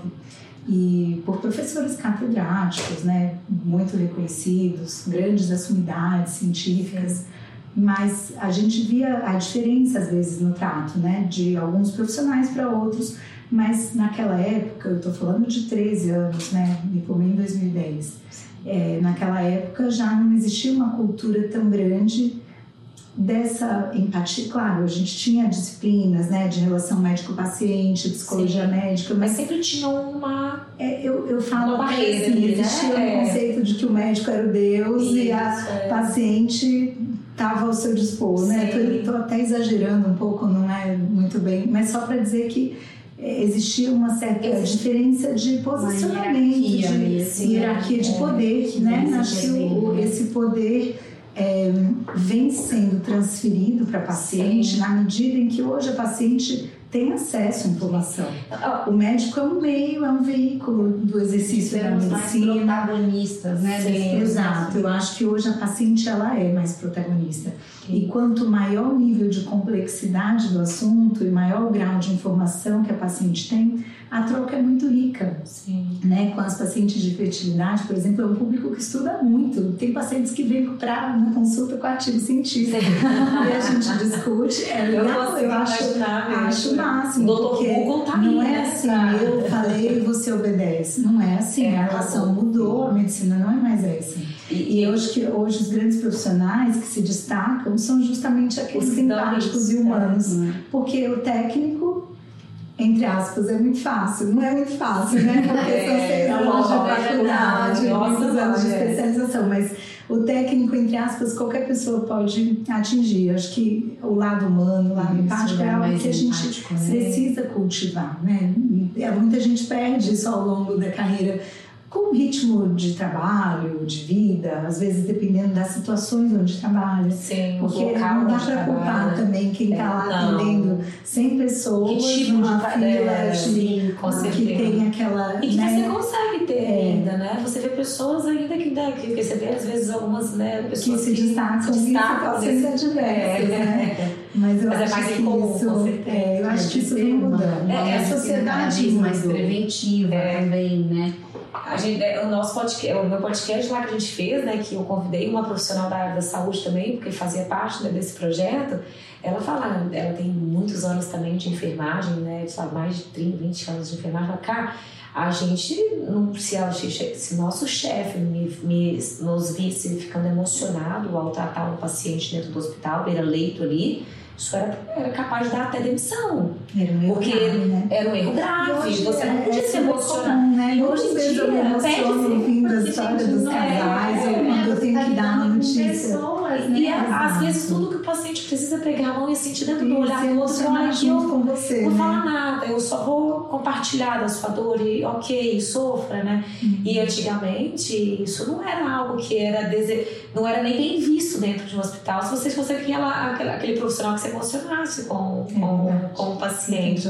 e por professores catedráticos, né, muito reconhecidos, grandes das sumidades científicas, mas a gente via a diferença às vezes no trato, né, de alguns profissionais para outros, mas naquela época, eu estou falando de 13 anos, né, me formei em 2010, é, naquela época já não existia uma cultura tão grande dessa empatia. Claro, a gente tinha disciplinas, né, de relação médico-paciente, psicologia Sim. médica, Mas mas sempre tinha uma. é, eu, eu falo Uma barreira assim, né? existia É. o conceito de que o médico era o Deus e a Isso, é. paciente estava ao seu dispor, né? Sim. Estou até exagerando um pouco, não é muito bem, mas só para dizer que é, existia uma certa Existe. diferença de posicionamento, hierarquia de mesmo, hierarquia de né? poder, que né? Acho que o- né? esse poder é, vem sendo transferido para a paciente Sim. na medida em que hoje a paciente tem acesso à informação. O médico é um meio, é um veículo do exercício da Temos medicina. mais protagonistas, né? Sim, exato. Eu acho que hoje a paciente ela é mais protagonista. E quanto maior o nível de complexidade do assunto e maior o grau de informação que a paciente tem, a troca é muito rica. Sim. Né? Com as pacientes de fertilidade, por exemplo, é um público que estuda muito. Tem pacientes que vêm para uma consulta com artigo científico e a gente discute. É Eu legal, consigo eu acho, acho o máximo. Doutor Google tá não é né, assim, eu falei e você obedece. Não é assim, É, a relação mudou, a medicina não é mais essa. E, E eu acho que hoje os grandes profissionais que se destacam são justamente aqueles Os simpáticos e humanos, humanos. Porque o técnico, entre aspas, é muito fácil. Não é muito fácil, né? Porque É, são seis é anos de faculdade, muitos anos de é. especialização. Mas o técnico, entre aspas, qualquer pessoa pode atingir. Acho que o lado humano, o lado empático é é algo que a gente né? precisa cultivar, né? E Muita gente perde isso ao longo da carreira com o ritmo de trabalho, de vida, às vezes dependendo das situações onde trabalha. Sim, Porque não dá para culpar também quem está É, lá não. atendendo 100 pessoas Que tipo de numa fila é, sim, com que tem aquela. E que né, você consegue ter É. ainda, né? Você vê pessoas ainda que, né, que, que você vê às vezes algumas né, que pessoas se destacam se destacam situações nesse- adversas, né? É. Mas eu Mas é acho mais que incomum, com isso, certeza. é, eu acho que isso vem mudando. É, a é, cada sociedade mais preventiva É. também, né? A gente, é, o nosso podcast, o meu podcast lá que a gente fez, né, que eu convidei uma profissional da área da saúde também, porque fazia parte né, desse projeto, ela fala, ela tem muitos anos também de enfermagem, né, lá, mais de 30, 20 anos de enfermagem, ela, cara, a gente, não, se, a gente- se nosso chefe me, me- nos visse ficando emocionado ao tratar um paciente dentro do hospital, beira leito ali, isso era, era capaz de dar até demissão. Era um erro Porque grave, né? Era um erro grave, Hoje você é- não podia é se emocionar. comum, né? E Muitas hoje em vezes eu me dia, emociono pede-se, ouvindo a porque, história dos é- casais, é, quando eu tenho que dar uma notícia. pessoas, né? E a- às Exato. vezes tudo que o paciente precisa é pegar a mão e sentir dentro do olhar do outro falar, emocionar "Olha, junto eu com você, não vou né? falar nada, eu só vou compartilhar da sua dor e ok, sofra, né? Uhum. E antigamente isso não era algo que era dese... não era nem bem visto dentro de um hospital se você fosse aquela, aquele, profissional que se emocionasse com, É com, com o paciente.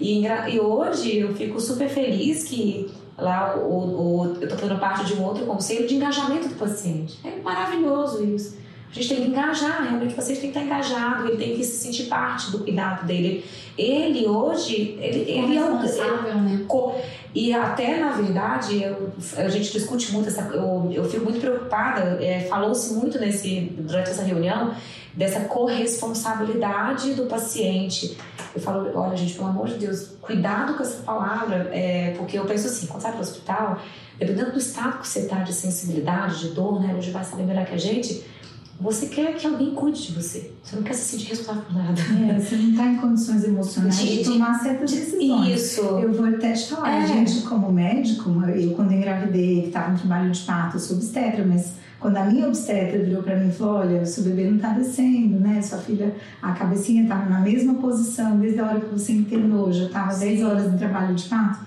E, e hoje eu fico super feliz que lá o, o- eu estou fazendo parte de um outro conselho de engajamento do paciente. É maravilhoso isso. A gente tem que engajar, realmente o paciente tem que estar engajado, ele tem que se sentir parte do cuidado dele. Ele hoje, ele, ele é responsável, né? E até, na verdade, eu- a gente discute muito essa. Eu, eu fico muito preocupada, é, falou-se muito nesse, durante essa reunião dessa corresponsabilidade do paciente. Eu falo, olha, gente, pelo amor de Deus, cuidado com essa palavra, é, porque eu penso assim, quando vai para o hospital, dependendo do estado que você está de sensibilidade, de dor, né? Hoje vai saber melhor que a gente. Você quer que alguém cuide de você. Você não quer se sentir responsável por nada. É, você não está em condições emocionais De- de, tomar certas decisões. Isso. Eu vou até te falar, É. a gente como médico, eu quando engravidei, que estava em trabalho de parto, eu sou obstetra, mas quando a minha obstetra virou para mim e falou, olha, seu bebê não está descendo, né? Sua filha, a cabecinha estava na mesma posição desde a hora que você internou, já estava 10 Sim. horas em trabalho de parto.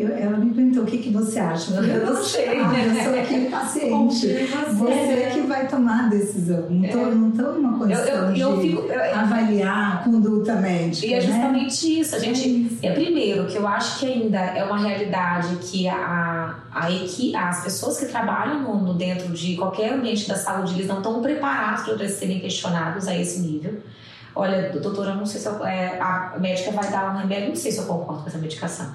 Eu- ela me perguntou o que, que você acha. Eu, Eu não "Eu sei." Ah, eu sou aqui paciente. Você que vai tomar a decisão. Não estou não tô numa É. Condição eu, eu de fico. avaliar a conduta médica. E é né? justamente isso. A gente. É. É primeiro que eu acho que ainda é uma realidade que a, a as pessoas que trabalham no, no- dentro de qualquer ambiente da saúde eles não estão preparados para serem questionados a esse nível. Olha, doutora, não sei se eu, é, a médica vai dar um remédio, não sei se eu concordo com essa medicação.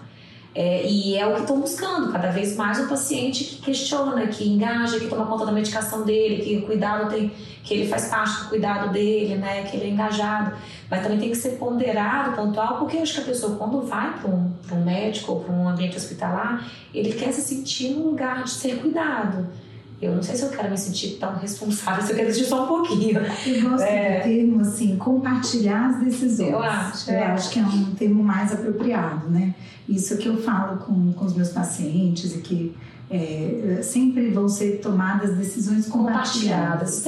É, e é o que estão buscando, cada vez mais o paciente que questiona, que engaja, que toma conta da medicação dele, que o cuidado tem, que ele faz parte do cuidado dele, né, que ele é engajado. Mas também tem que ser ponderado, pontual, porque eu acho que a pessoa, quando vai para um, pra um médico ou para um ambiente hospitalar, ele quer se sentir num lugar de ser cuidado. Eu não sei se eu quero me sentir tão responsável, se eu quero sentir só um pouquinho. Eu gosto É. do termo assim, compartilhar as decisões. Eu acho, Eu é. acho que é um termo mais apropriado, né? Isso que eu falo com, com os meus pacientes e que é, sempre vão ser tomadas decisões compartilhadas.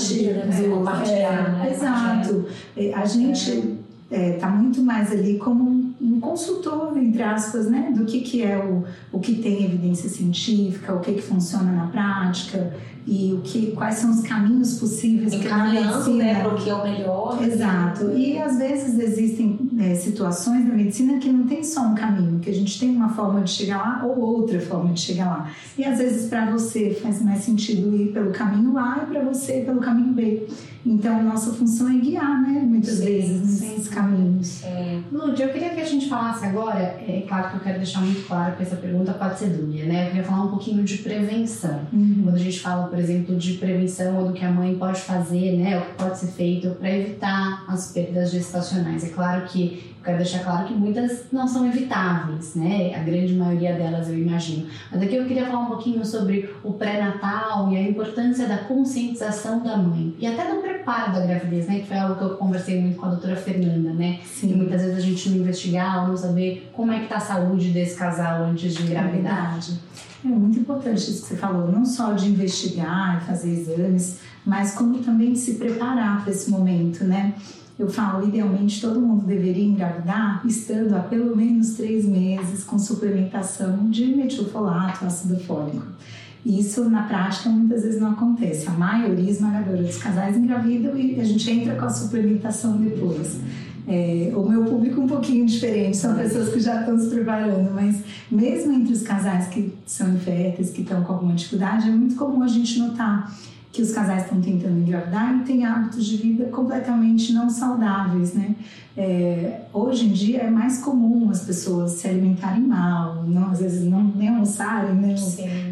Gira, né? Compartilhar, é, né? Exato. É, A gente está muito mais ali como consultor, entre aspas, né, do que, que é o, o que tem evidência científica, o que, que funciona na prática e o que, quais são os caminhos possíveis Encaminhando, né, para o que é o melhor. Exato. E às vezes existem é, situações na medicina que não tem só um caminho, que a gente tem uma forma de chegar lá ou outra forma de chegar lá. E às vezes para você faz mais sentido ir pelo caminho A e para você pelo caminho B. Então, nossa função é guiar, né? Muitas sim, vezes, nesses sim. caminhos. É. Lud, eu queria que a gente falasse agora, é claro que eu quero deixar muito claro que essa pergunta pode ser dúvida, né? Eu queria falar um pouquinho de prevenção. Uhum. Quando a gente fala, por exemplo, de prevenção ou do que a mãe pode fazer, né? O que pode ser feito para evitar as perdas gestacionais. É claro que quero deixar claro que muitas não são evitáveis, né? A grande maioria delas eu imagino. Mas aqui eu queria falar um pouquinho sobre o pré-natal e a importância da conscientização da mãe e até do preparo da gravidez, né? Que foi algo que eu conversei muito com a doutora Fernanda, né? Sim. E muitas vezes a gente não investigar ou não saber como é que tá a saúde desse casal antes de engravidar. É, é muito importante isso que você falou, não só de investigar e fazer exames, mas como também de se preparar para esse momento, né? Eu falo, idealmente todo mundo deveria engravidar estando há pelo menos três meses com suplementação de metilfolato, ácido fólico. Isso na prática muitas vezes não acontece. A maioria esmagadora dos casais engravidam e a gente entra com a suplementação depois. É, o meu público é um pouquinho diferente, são pessoas que já estão se preparando, mas mesmo entre os casais que são inférteis, que estão com alguma dificuldade, é muito comum a gente notar que os casais estão tentando engravidar e têm hábitos de vida completamente não saudáveis, né? É, hoje em dia é mais comum as pessoas se alimentarem mal, não, às vezes não nem almoçarem, né?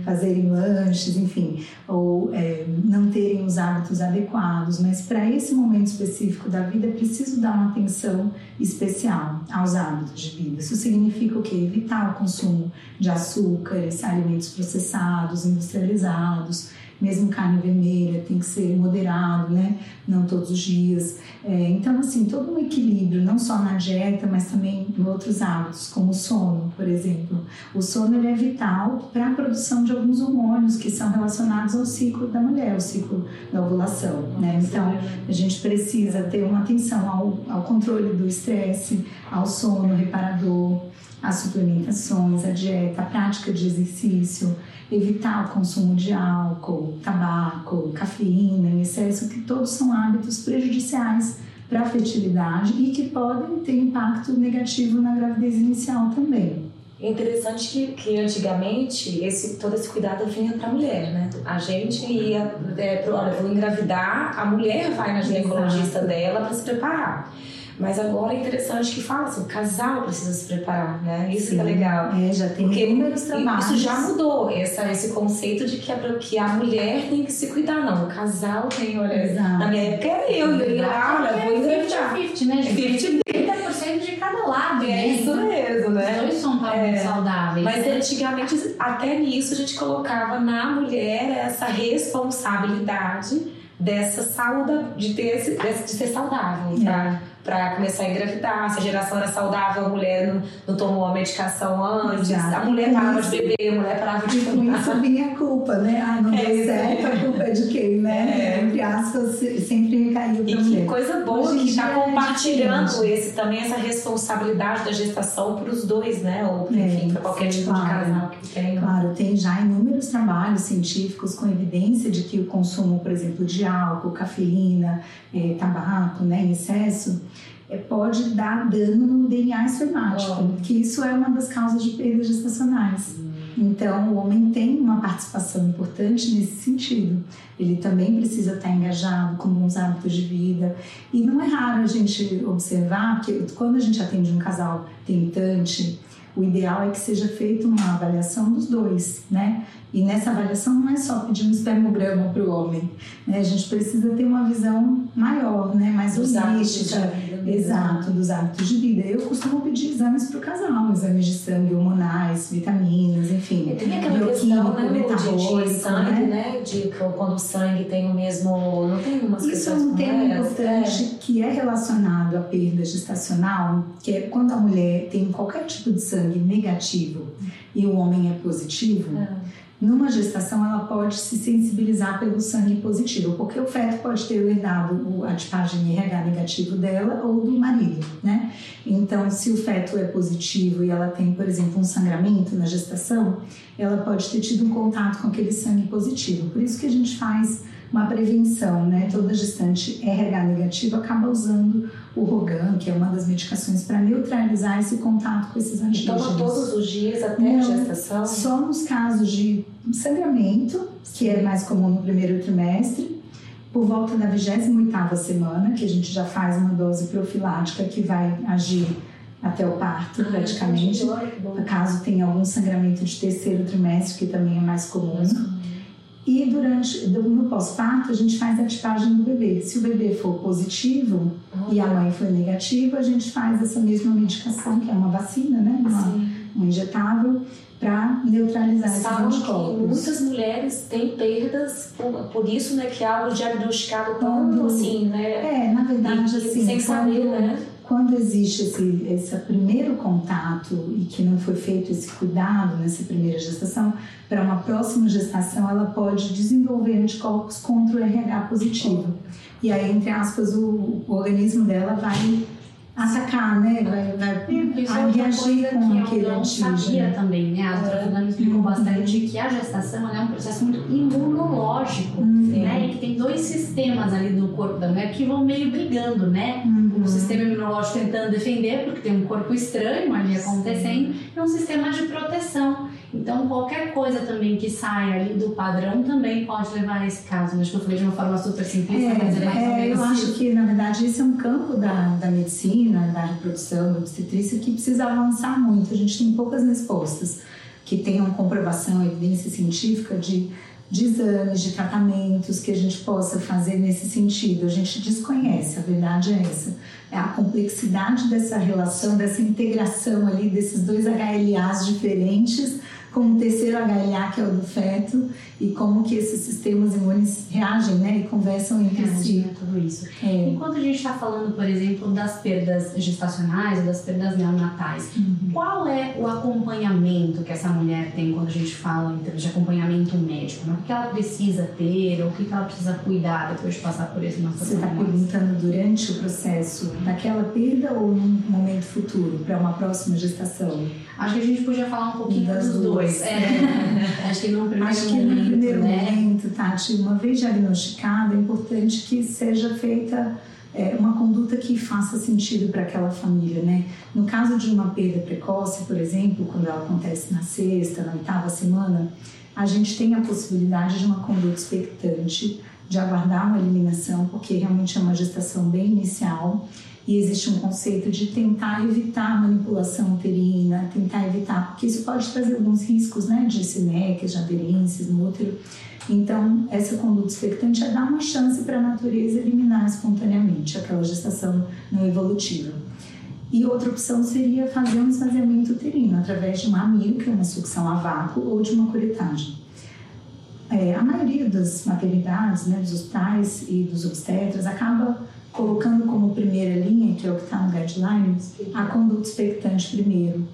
fazerem lanches, enfim, ou é, não terem os hábitos adequados. Mas para esse momento específico da vida é preciso dar uma atenção especial aos hábitos de vida. Isso significa o quê? Evitar o consumo de açúcares, alimentos processados, industrializados mesmo carne vermelha tem que ser moderado, né? Não todos os dias. É, então, assim, todo um equilíbrio, não só na dieta, mas também em outros hábitos, como o sono, por exemplo. O sono ele é vital para a produção de alguns hormônios que são relacionados ao ciclo da mulher, o ciclo da ovulação, né? Então, a gente precisa ter uma atenção ao, ao controle do estresse, ao sono reparador, às suplementações, a dieta, a prática de exercício, evitar o consumo de álcool, tabaco, cafeína em excesso, que todos são hábitos prejudiciais para a fertilidade e que podem ter impacto negativo na gravidez inicial também. É interessante que, que antigamente esse, todo esse cuidado vinha para a mulher, né? A gente ia, é, olha, vou engravidar, a mulher vai na ginecologista Exato. dela para se preparar. Mas agora é interessante que fala assim, o casal precisa se preparar, né? Isso Sim, que é legal. É, já tem Porque inúmeros trabalhos. Isso já mudou, essa, esse conceito de que a, que a mulher tem que se cuidar. Não, o casal tem, olha, Exato. na minha época era eu, eu ia lá, olha, vou engravidar. 50-50, né, gente? 30% de cada lado, É né? isso mesmo, né? Os dois são é, saudáveis. Mas né? antigamente, até nisso, a gente colocava na mulher essa responsabilidade dessa saúde, de, ter esse, de ser saudável, tá? É para começar a engravidar. Se a geração era saudável, a mulher não, não tomou a medicação antes, Exato. a mulher parava de beber, a mulher parava de fumar. isso vinha a culpa, né? Ah, não é, deu certo, a culpa é de quem, né? É. Entre aspas, sempre caiu pra e mulher. que coisa boa Hoje que está é compartilhando é esse, também essa responsabilidade da gestação para os dois, né? Ou, é, enfim, para qualquer tipo claro. de casal que tem. Claro, tem já inúmeros trabalhos científicos com evidência de que o consumo, por exemplo, de álcool, cafeína, eh, tabaco, né, em excesso, é, pode dar dano no DNA espermático, oh. que isso é uma das causas de perdas gestacionais. Hum. Então, o homem tem uma participação importante nesse sentido. Ele também precisa estar engajado com bons hábitos de vida. E não é raro a gente observar que quando a gente atende um casal tentante, o ideal é que seja feita uma avaliação dos dois, né? E nessa avaliação não é só pedir um espermograma para o homem, né? A gente precisa ter uma visão maior, né? Mais holística, exato, dos hábitos de vida. Eu costumo pedir exames para o casal, exames de sangue, hormonais, vitaminas, enfim. E tem aquela questão, né, de, de sangue, né? né? De quando o sangue tem o mesmo, não tem umas Isso é um tema importante é. que é relacionado à perda gestacional, que é quando a mulher tem qualquer tipo de sangue negativo e o homem é positivo. É numa gestação ela pode se sensibilizar pelo sangue positivo, porque o feto pode ter herdado a tipagem RH negativo dela ou do marido, né? Então, se o feto é positivo e ela tem, por exemplo, um sangramento na gestação, ela pode ter tido um contato com aquele sangue positivo. Por isso que a gente faz uma prevenção, né? Toda gestante RH negativo acaba usando o Rogan, que é uma das medicações para neutralizar esse contato com esses antígenos. Toma todos os dias até Não, a gestação? Só nos casos de sangramento, que é mais comum no primeiro trimestre, por volta da 28ª semana, que a gente já faz uma dose profilática que vai agir até o parto, praticamente. Caso tenha algum sangramento de terceiro trimestre, que também é mais comum. Mais comum. E durante no pós-parto a gente faz a tipagem do bebê. Se o bebê for positivo e a mãe for negativa, a gente faz essa mesma medicação, que é uma vacina, né? Uma, um injetável para neutralizar esses anticorpos. Muitas mulheres têm perdas por, por isso, né? Que é algo diagnosticado quando, assim, né? É, na verdade, assim, sem saber, né? Quando existe esse, esse primeiro contato e que não foi feito esse cuidado nessa primeira gestação, para uma próxima gestação ela pode desenvolver anticorpos contra o RH positivo. E aí, entre aspas, o, o organismo dela vai atacar, né? Vai, vai é, reagir com aquele eu não sabia também, né? A doutora Fernanda explicou uhum. bastante que a gestação é um processo muito imunológico, uhum. né? E que tem dois sistemas ali do corpo da mulher que vão meio brigando, né? Uhum. Um sistema imunológico tentando defender, porque tem um corpo estranho ali acontecendo, e um sistema de proteção. Então, qualquer coisa também que saia ali do padrão também pode levar a esse caso. Acho que eu falei de uma forma super simplista, é, mas é mais é, Eu acho que, na verdade, esse é um campo da, da medicina, da reprodução, da obstetrícia, que precisa avançar muito. A gente tem poucas respostas que tenham comprovação, evidência científica de, de exames, de tratamentos que a gente possa fazer nesse sentido. A gente desconhece, a verdade é essa. É a complexidade dessa relação, dessa integração ali desses dois HLAs diferentes com um terceiro HLA, que é o do feto, e como que esses sistemas imunes reagem, né, e conversam entre si. tudo isso. É. Enquanto a gente está falando, por exemplo, das perdas gestacionais ou das perdas neonatais, uhum. qual é o acompanhamento que essa mulher tem quando a gente fala termos de acompanhamento médico? Né? O que ela precisa ter, ou o que ela precisa cuidar depois de passar por esse nosso Você está perguntando durante o processo daquela perda ou num momento futuro, para uma próxima gestação? Acho que a gente podia falar um pouquinho das dos dois. É. Acho que no primeiro Acho que momento, no primeiro né? momento, Tati, uma vez diagnosticada, é importante que seja feita é, uma conduta que faça sentido para aquela família, né? No caso de uma perda precoce, por exemplo, quando ela acontece na sexta, na oitava semana, a gente tem a possibilidade de uma conduta expectante, de aguardar uma eliminação, porque realmente é uma gestação bem inicial e existe um conceito de tentar evitar a manipulação uterina, tentar evitar, porque isso pode trazer alguns riscos, né, de sinéquias, de aderências no útero. Então, essa conduta expectante é dar uma chance para a natureza eliminar espontaneamente aquela gestação não evolutiva. E outra opção seria fazer um esvaziamento uterino através de uma amigo, uma sucção a vácuo, ou de uma curetagem. É, a maioria das maternidades, né, dos hospitais e dos obstetras acaba colocando como primeira linha, que é o que está no guideline, a conduta expectante primeiro.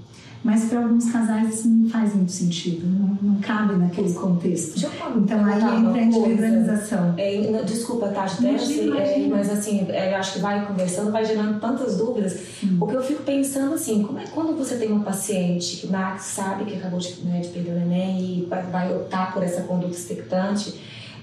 Mas para alguns casais isso não faz muito sentido, não, não cabe naquele contexto. Então aí entra a individualização. É, desculpa, Tati, é, mas assim, é, acho que vai conversando, vai gerando tantas dúvidas. Hum. Porque eu fico pensando assim, como é quando você tem uma paciente que sabe que acabou de, né, de perder o neném e vai, vai optar por essa conduta expectante,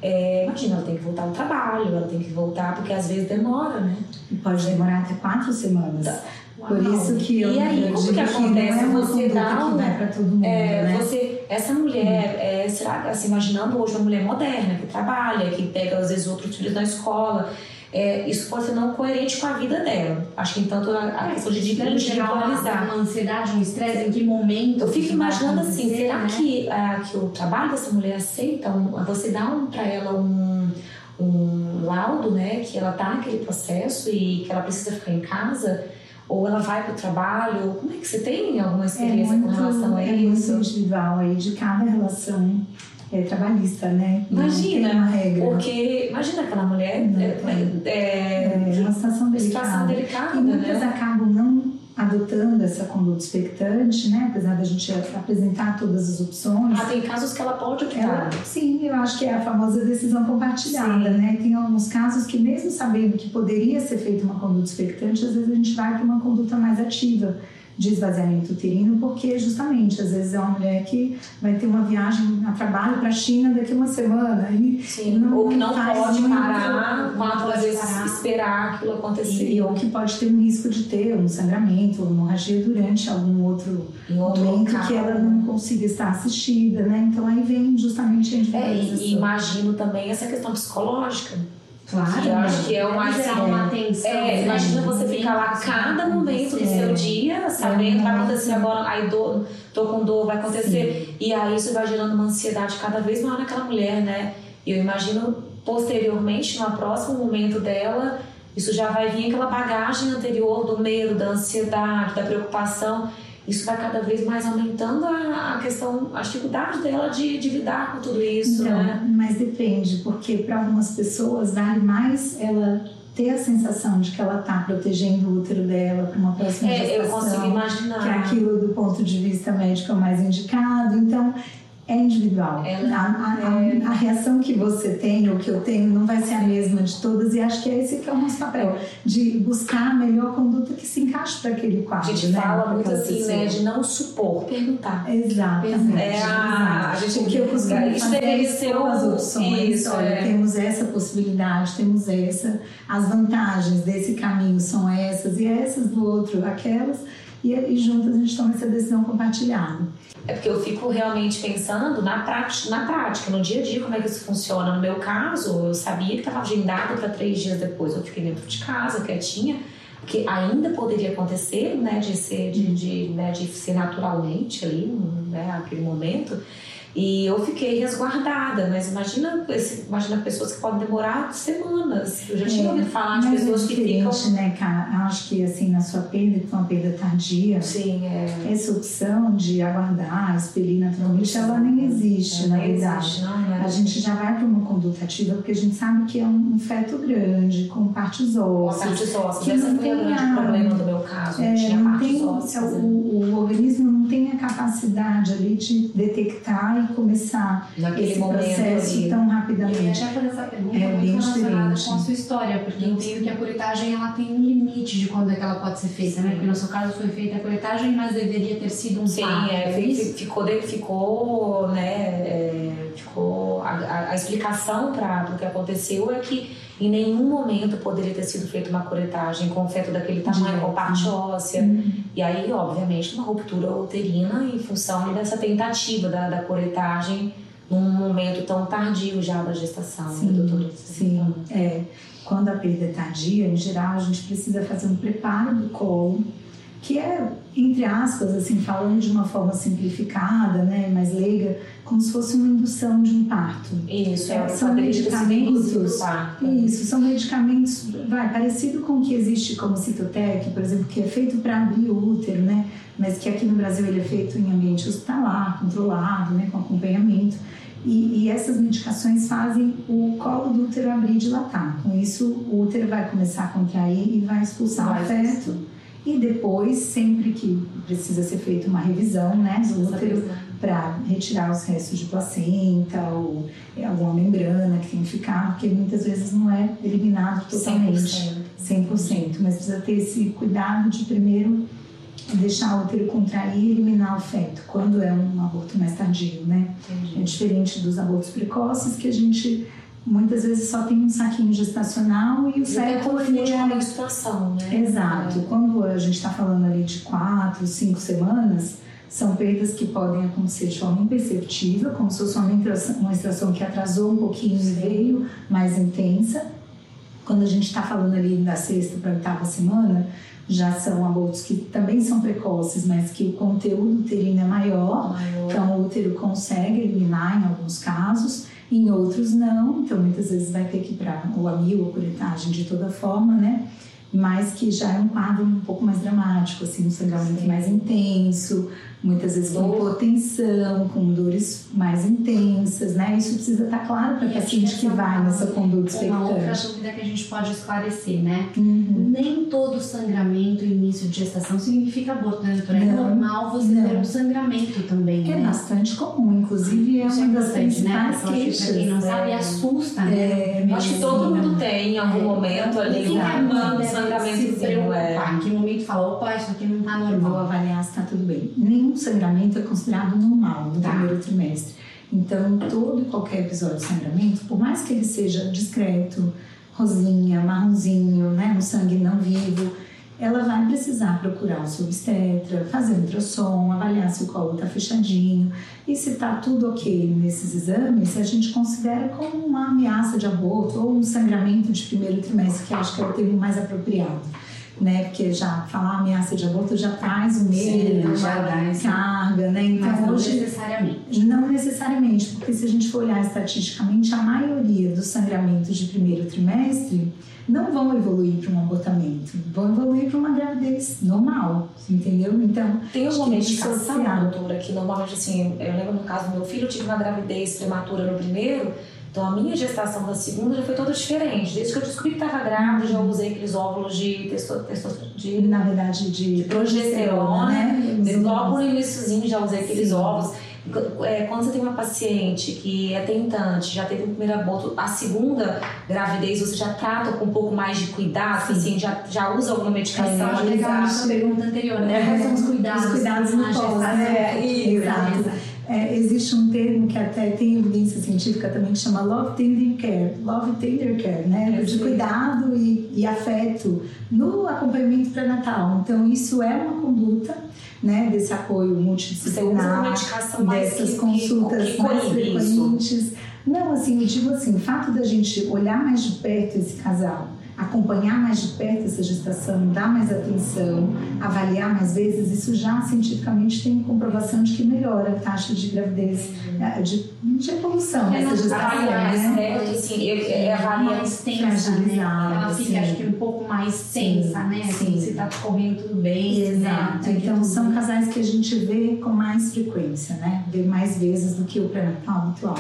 é, imagina, ela tem que voltar ao trabalho, ela tem que voltar, porque às vezes demora, né? E pode demorar até quatro semanas. Tá. Por isso que eu E aí, como que acontece? Que é você dá um, vai para todo mundo, é, né? Você, essa mulher, é, será, assim, imaginando hoje uma mulher moderna que trabalha, que pega às vezes outros filhos na escola, é, isso pode ser não coerente com a vida dela. Acho que tanto a, a questão de individualizar. Uma ansiedade, um estresse, em que momento? Eu fico imaginando assim, será né? que, a, que o trabalho dessa mulher aceita? Um, você dá um, para ela um, um laudo, né, que ela tá naquele processo e que ela precisa ficar em casa? Ou ela vai para o trabalho? Como é que você tem alguma experiência é muito, com relação a é isso? É muito individual aí de cada relação é, trabalhista, né? Imagina, uma regra. porque imagina aquela mulher não, é, é, é, uma situação delicada. Situação delicada e muitas né? acabam não adotando essa conduta expectante, né? Apesar da gente apresentar todas as opções. Ah, tem casos que ela pode optar. Ela, sim, eu acho que é a famosa decisão compartilhada, sim. né? Tem alguns casos que mesmo sabendo que poderia ser feita uma conduta expectante, às vezes a gente vai para uma conduta mais ativa de esvaziamento uterino, porque justamente às vezes é uma mulher que vai ter uma viagem a trabalho para a China daqui a uma semana e Sim, não, ou que não pode parar, quatro vezes parar. esperar aquilo acontecer. E, ou que pode ter um risco de ter um sangramento ou hemorragia durante algum outro, outro momento local. que ela não consiga estar assistida, né? Então aí vem justamente a individualização. É, e imagino também essa questão psicológica Claro. Que eu acho que é uma, assim, uma atenção. É, imagina você ficar lá cada momento do seu dia, sabendo, vai acontecer agora, aí dor, tô com dor, vai acontecer. Sim. E aí isso vai gerando uma ansiedade cada vez maior naquela mulher, né? E eu imagino posteriormente, no próximo momento dela, isso já vai vir aquela bagagem anterior do medo, da ansiedade, da preocupação isso vai cada vez mais aumentando a, questão, a dificuldade dela de, de lidar com tudo isso, então, né? Mas depende, porque para algumas pessoas vale mais ela ter a sensação de que ela está protegendo o útero dela para uma próxima é, gestação. Eu consigo imaginar. Que aquilo do ponto de vista médico é mais indicado. Então, é individual. Ela, a, a, é... a, reação que você tem ou que eu tenho não vai ser a mesma de todas e acho que é esse que é o nosso papel, de buscar a melhor conduta que se encaixe para aquele quadro. A gente né? fala muito assim, pessoa. né, de não supor, perguntar. Exatamente. É a, a gente o que eu costumo isso deveria ser as opções. Isso, Olha, é. temos essa possibilidade, temos essa, as vantagens desse caminho são essas e essas do outro aquelas e, juntas a gente toma essa decisão compartilhada. É porque eu fico realmente pensando na prática, na prática, no dia a dia, como é que isso funciona. No meu caso, eu sabia que estava agendado para três dias depois. Eu fiquei dentro de casa, quietinha, porque ainda poderia acontecer, né, de ser, de, de, né, de ser naturalmente ali, né, aquele momento. E eu fiquei resguardada, mas imagina, imagina pessoas que podem demorar semanas. Eu já tinha é, ouvido falar de pessoas é que ficam. né, cara? Acho que assim, na sua perda, que foi uma perda tardia, Sim, é. essa opção de aguardar, expelir naturalmente, ela nem existe, na verdade. Existe, não, né? A gente já vai para uma conduta ativa porque a gente sabe que é um feto grande, com partes ósseas. Partes ósseas, que essa foi o grande problema do meu caso. É, tinha não tem, ósseas. O, o organismo não tem a capacidade ali de detectar começar Naquele esse processo ali. tão rapidamente. Eu ia fazer essa pergunta é muito relacionada com a sua história, porque eu entendo que a curetagem ela tem um limite de quando é que ela pode ser feita, né? Porque no seu caso foi feita a curetagem, mas deveria ter sido um Sim, parto. é, é ficou, ficou, né, é, ficou a, a, a explicação para o que aconteceu é que em nenhum momento poderia ter sido feita uma curetagem com feto daquele tamanho, com parte óssea. Uhum. E aí, obviamente, uma ruptura uterina em função dessa tentativa da, da curetagem num momento tão tardio já da gestação, sim, né, doutora? Sim, é. Quando a perda é tardia, em geral, a gente precisa fazer um preparo do colo que é, entre aspas, assim, falando de uma forma simplificada, né, mais leiga, como se fosse uma indução de um parto. Isso, é, são medicamentos. Isso, são medicamentos, vai, parecido com o que existe como Citotec, por exemplo, que é feito para abrir o útero, né, mas que aqui no Brasil ele é feito em ambiente hospitalar, controlado, né, com acompanhamento. E, e, essas medicações fazem o colo do útero abrir e dilatar. Com isso, o útero vai começar a contrair e vai expulsar vai o feto e depois, sempre que precisa ser feita uma revisão né, do útero para retirar os restos de placenta ou alguma membrana que tem ficado, porque muitas vezes não é eliminado totalmente, 100%, 100% mas precisa ter esse cuidado de primeiro deixar o útero contrair e eliminar o feto, quando é um aborto mais tardio, né? Entendi. É diferente dos abortos precoces que a gente muitas vezes só tem um saquinho gestacional e o feto ele é uma menstruação, né? Exato. É. Quando a gente está falando ali de quatro, cinco semanas, são perdas que podem acontecer de forma imperceptível, como se fosse uma menstruação, uma menstruação que atrasou um pouquinho Sim. e veio mais intensa. Quando a gente está falando ali da sexta para a oitava semana, já são abortos que também são precoces, mas que o conteúdo uterino é maior, maior. então o útero consegue eliminar em alguns casos em outros não, então muitas vezes vai ter que ir para o amil ou curetagem de toda forma, né? Mas que já é um quadro um pouco mais dramático, assim, um sangramento mais intenso, muitas vezes com hipotensão, com dores mais intensas, né? Isso precisa estar claro para o paciente que vai nessa conduta expectante. Uma outra dúvida que a gente pode esclarecer, né? Uhum. Nem todo sangramento início de gestação significa aborto, né, doutora? É normal você não. ter um sangramento também, É né? bastante comum, inclusive é uma das né? principais né? queixas. Quem não sabe, é. assusta, né? É, acho que todo mundo tem em algum é. momento ali um sangramentozinho. É. Em que momento fala, opa, isso aqui não tá normal. Vou avaliar se tá tudo bem. Nenhum sangramento é considerado normal no tá. primeiro trimestre. Então, todo e qualquer episódio de sangramento, por mais que ele seja discreto, rosinha, marronzinho, né, um sangue não vivo, ela vai precisar procurar o seu obstetra, fazer um ultrassom, avaliar se o colo está fechadinho. E se está tudo ok nesses exames, a gente considera como uma ameaça de aborto ou um sangramento de primeiro trimestre, que acho que é o termo mais apropriado né? Porque já falar ameaça de aborto já traz o medo, Sim, já dá carga, né? Então, Mas não hoje, necessariamente. Não necessariamente, porque se a gente for olhar estatisticamente, a maioria dos sangramentos de primeiro trimestre não vão evoluir para um abortamento, vão evoluir para uma gravidez normal, entendeu? Então, tem uma medicação, doutora, que normalmente assim, eu lembro no caso do meu filho, eu tive uma gravidez prematura no primeiro, então a minha gestação da segunda já foi toda diferente. Desde que eu descobri que estava grávida, já usei aqueles óvulos de testosterona, de, na verdade, de, progesterona, né? Logo no iníciozinho já usei aqueles Sim. óvulos. É, quando você tem uma paciente que é tentante, já teve o primeiro aborto, a segunda gravidez você já trata com um pouco mais de cuidado, assim, já, já usa alguma medicação? É, legal a pergunta anterior, né? Quais são os cuidados? Os cuidados na gestação. É, exato. É, existe um termo que até tem evidência científica também que chama love tender care, love tender care, né? de cuidado e, e afeto no acompanhamento pré-natal. Então isso é uma conduta né, desse apoio multidisciplinar, dessas que, consultas que, que mais frequentes. Isso. Não, assim, eu digo assim, o fato da gente olhar mais de perto esse casal, acompanhar mais de perto essa gestação, dar mais atenção, avaliar mais vezes, isso já cientificamente tem comprovação de que melhora a taxa de gravidez, eh, de, de evolução é, dessa gestação. Né? né? Assim, é, avalia mais tensa, né? Ela fica, acho que, um pouco mais tensa, né? Assim, sim. se tá correndo tudo bem. Exato. Né? Então, são casais que a gente vê com mais frequência, né? Vê mais vezes do que o pré-natal habitual.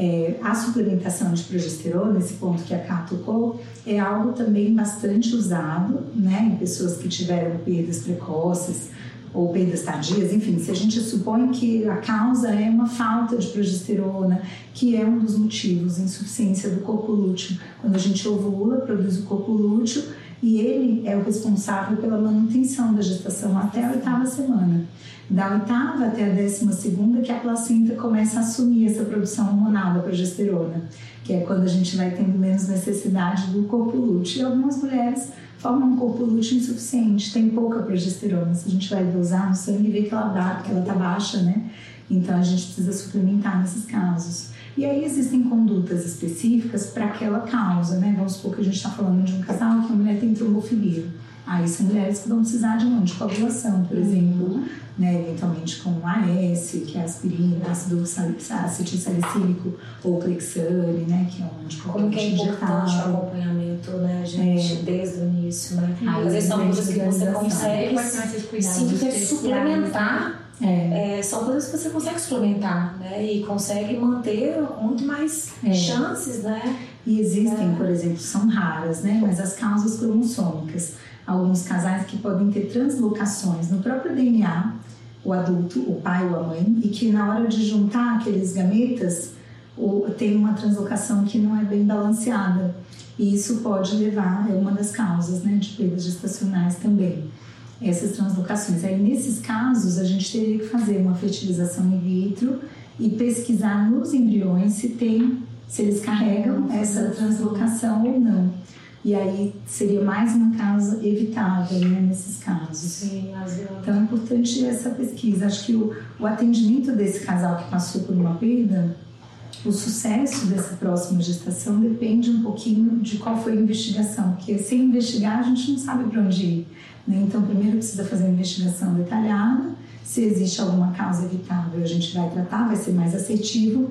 É, a suplementação de progesterona, esse ponto que a Ká tocou, é algo também bastante usado né, em pessoas que tiveram perdas precoces ou perdas tardias, enfim, se a gente supõe que a causa é uma falta de progesterona, que é um dos motivos, insuficiência do corpo lúteo. Quando a gente ovula, produz o corpo lúteo e ele é o responsável pela manutenção da gestação até a oitava semana da oitava até a décima segunda que a placenta começa a assumir essa produção hormonal da progesterona, que é quando a gente vai tendo menos necessidade do corpo lúteo. E algumas mulheres formam um corpo lúteo insuficiente, tem pouca progesterona. Se a gente vai dosar no sangue, vê que ela dá, que ela tá baixa, né? Então a gente precisa suplementar nesses casos. E aí existem condutas específicas para aquela causa, né? Vamos supor que a gente está falando de um casal que a mulher tem trombofilia. Aí são mulheres que vão precisar de um anticoagulação, por exemplo, né, eventualmente com AS, que é aspirina, ácido acetilsalicílico ou Clexane, né, que é um anticoagulante Como que é importante o acompanhamento, né, gente, é. desde o início, né? Às vezes são coisas que você consegue sim, suplementar. É. É, são coisas que você consegue suplementar, né? E consegue manter muito mais é. chances, né? E existem, é. por exemplo, são raras, né? Mas as causas cromossômicas alguns casais que podem ter translocações no próprio DNA, o adulto, o pai ou a mãe, e que na hora de juntar aqueles gametas tem uma translocação que não é bem balanceada. E isso pode levar, é uma das causas né, de perdas gestacionais também, essas translocações. Aí, nesses casos, a gente teria que fazer uma fertilização in vitro e pesquisar nos embriões se tem, se eles carregam essa translocação ou não. E aí seria mais uma causa evitável né, nesses casos. Sim, Então é importante essa pesquisa. Acho que o, o atendimento desse casal que passou por uma perda, o sucesso dessa próxima gestação depende um pouquinho de qual foi a investigação, porque sem investigar a gente não sabe para onde ir. Né? Então, primeiro precisa fazer uma investigação detalhada. Se existe alguma causa evitável, a gente vai tratar, vai ser mais assertivo.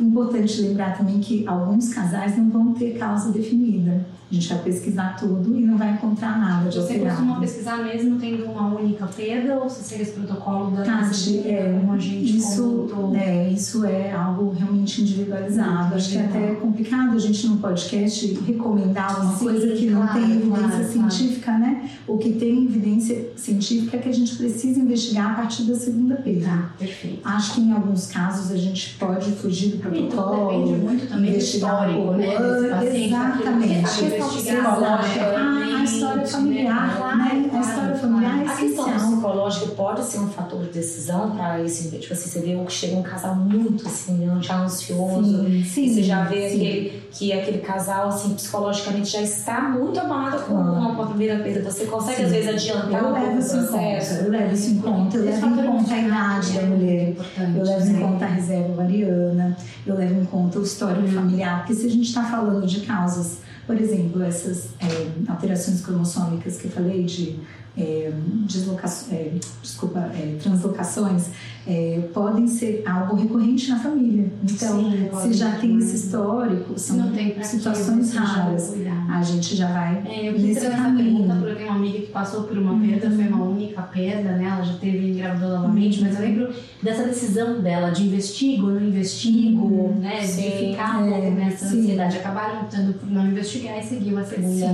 Importante lembrar também que alguns casais não vão ter causa definida. A gente vai pesquisar tudo e não vai encontrar nada de Você alterado. costuma pesquisar mesmo tendo uma única perda ou você segue esse protocolo da Tati, é, como a gente isso, comentou? é, isso é algo realmente individualizado. Acho que é até complicado a gente no podcast recomendar uma Sim, coisa que não claro, tem evidência claro, científica, né? O que tem evidência científica é que a gente precisa investigar a partir da segunda perda. Tá, perfeito. Acho que em alguns casos a gente pode fugir E tudo protocolo. depende muito também do histórico, né? antes, Desse paciente, exatamente. porque A questão psicológica, a, a história familiar, claro, né? A história familiar é A questão psicológica pode ser um fator de decisão para esse, tipo assim, você vê que chega um casal muito assim, já ansioso, Sim, sim. você já vê sim. aquele, que aquele casal, assim, psicologicamente já está muito abalado com, Ah. com a primeira perda. Você consegue, às vezes, adiantar Eu um pouco levo o isso em conta, processo? eu levo isso em conta, eu levo em fator conta a idade é da mulher. importante, Eu levo em né? conta a reserva ovariana, eu levo em conta o histórico familiar, porque se a gente está falando de causas, por exemplo, essas é, alterações cromossômicas que eu falei de é, deslocações, é, desculpa, é, translocações, é, podem ser algo recorrente na família. Então, Sim, se já tem esse histórico, são situações raras. A gente já vai É, eu nesse caminho. pergunta porque eu tenho uma amiga que passou por uma perda, foi uma única perda, né? Ela já teve engravidou novamente, mas eu lembro dessa decisão dela de investigo, não investigo, né? De Sim, ficar um é, nessa sim. ansiedade. Acabaram optando por não investigar e seguiu a segunda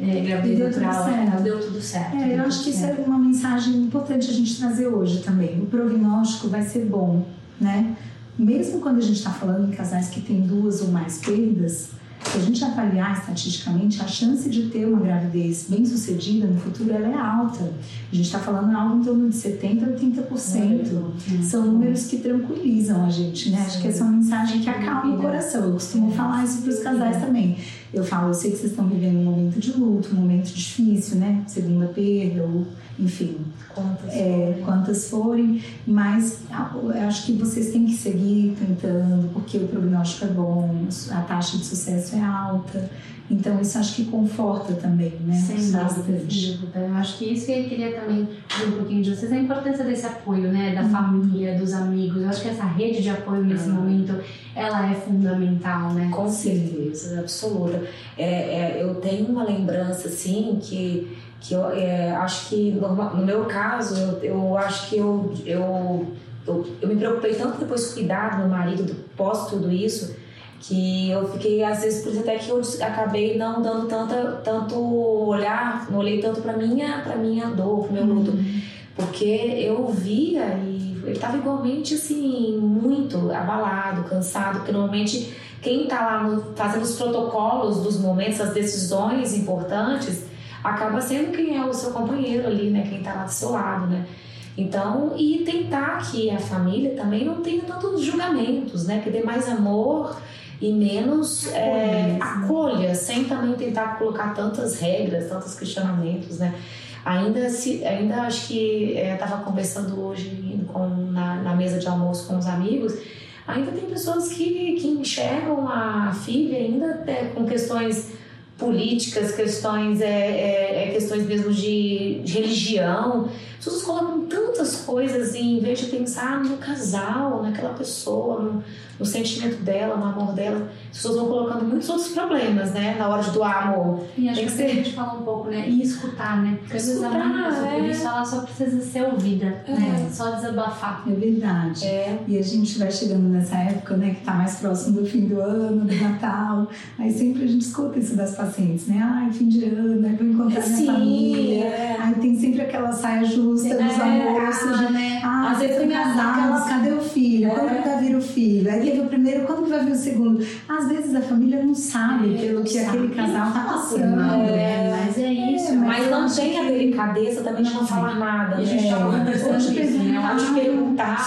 é, gravidez deu tudo natural. certo. Deu tudo certo. É, acho que isso é uma mensagem importante a gente trazer hoje também. O prognóstico vai ser bom, né? Mesmo quando a gente está falando em casais que têm duas ou mais perdas, se a gente avaliar estatisticamente, a chance de ter uma gravidez bem sucedida no futuro ela é alta. A gente está falando algo em torno de 70% a 80%. São números que tranquilizam a gente, né? Acho que essa é uma mensagem que acalma o coração. Eu costumo falar isso para os casais também. Eu falo, eu sei que vocês estão vivendo um momento de luto, um momento difícil, né? Segunda perda, ou enfim, Quantas? é, quantas forem, mas eu acho que vocês têm que seguir tentando, porque o prognóstico é bom, a taxa de sucesso é alta. Então, isso acho que conforta também, né? Sem dúvida, Bastante. sem dúvida. Eu acho que isso que eu queria também ver um pouquinho de vocês, a importância desse apoio, né? Da família, dos amigos. Eu acho que essa rede de apoio nesse momento, ela é fundamental, né? Com certeza, absoluta. É, é, eu tenho uma lembrança, assim, que, que eu é, acho que, no meu caso, eu, eu acho que eu, eu, eu, eu me preocupei tanto depois de cuidar do meu marido, do- pós tudo isso, que eu fiquei, às vezes, por isso até que eu acabei não dando tanta, tanto olhar, não olhei tanto pra minha, pra minha dor, pro meu luto. Porque eu via e ele estava igualmente assim, muito abalado, cansado, porque normalmente quem está lá no- fazendo os protocolos dos momentos, as decisões importantes, acaba sendo quem é o seu companheiro ali, né? Quem está lá do seu lado, né? Então, e tentar que a família também não tenha tantos julgamentos, né? Que dê mais amor e menos é, acolha, sem também tentar colocar tantas regras, tantos questionamentos, né? Ainda, se, ainda acho que estava conversando hoje com, na, na mesa de almoço com os amigos, ainda tem pessoas que, que enxergam a filha ainda é, com questões políticas, questões, é, é, é, questões mesmo de, de religião. As pessoas colocam tantas coisas e, em vez de pensar no casal, naquela pessoa, no, no sentimento dela, no amor dela, as pessoas vão colocando muitos outros problemas, né? Na hora de doar amor. E acho Tem que que a ser- gente fala um pouco, né? E escutar, né? Porque às vezes a por é. isso, ela só precisa ser ouvida, né? Só desabafar. É verdade. É. E a gente vai chegando nessa época, né, que tá mais próximo do fim do ano, do Natal. Aí sempre a gente escuta isso das pacientes, né? Ai, fim de ano, aí vou encontrar minha Sim, família. é. Aí tem sempre aquela saia justa dos É, almoços. de, né? Ah, Às vezes tem casados, aquela- cadê o filho? É. Quando que vai vir o filho? Aí teve o primeiro, quando que vai vir o segundo? Às vezes a família não sabe É, pelo não que sabe. aquele casal tá por passando. É. né? Mas é isso. Mas não acho tem a delicadeza também de não falar nada. A gente né? tava conversando Pode disso, né? Acho que perguntar.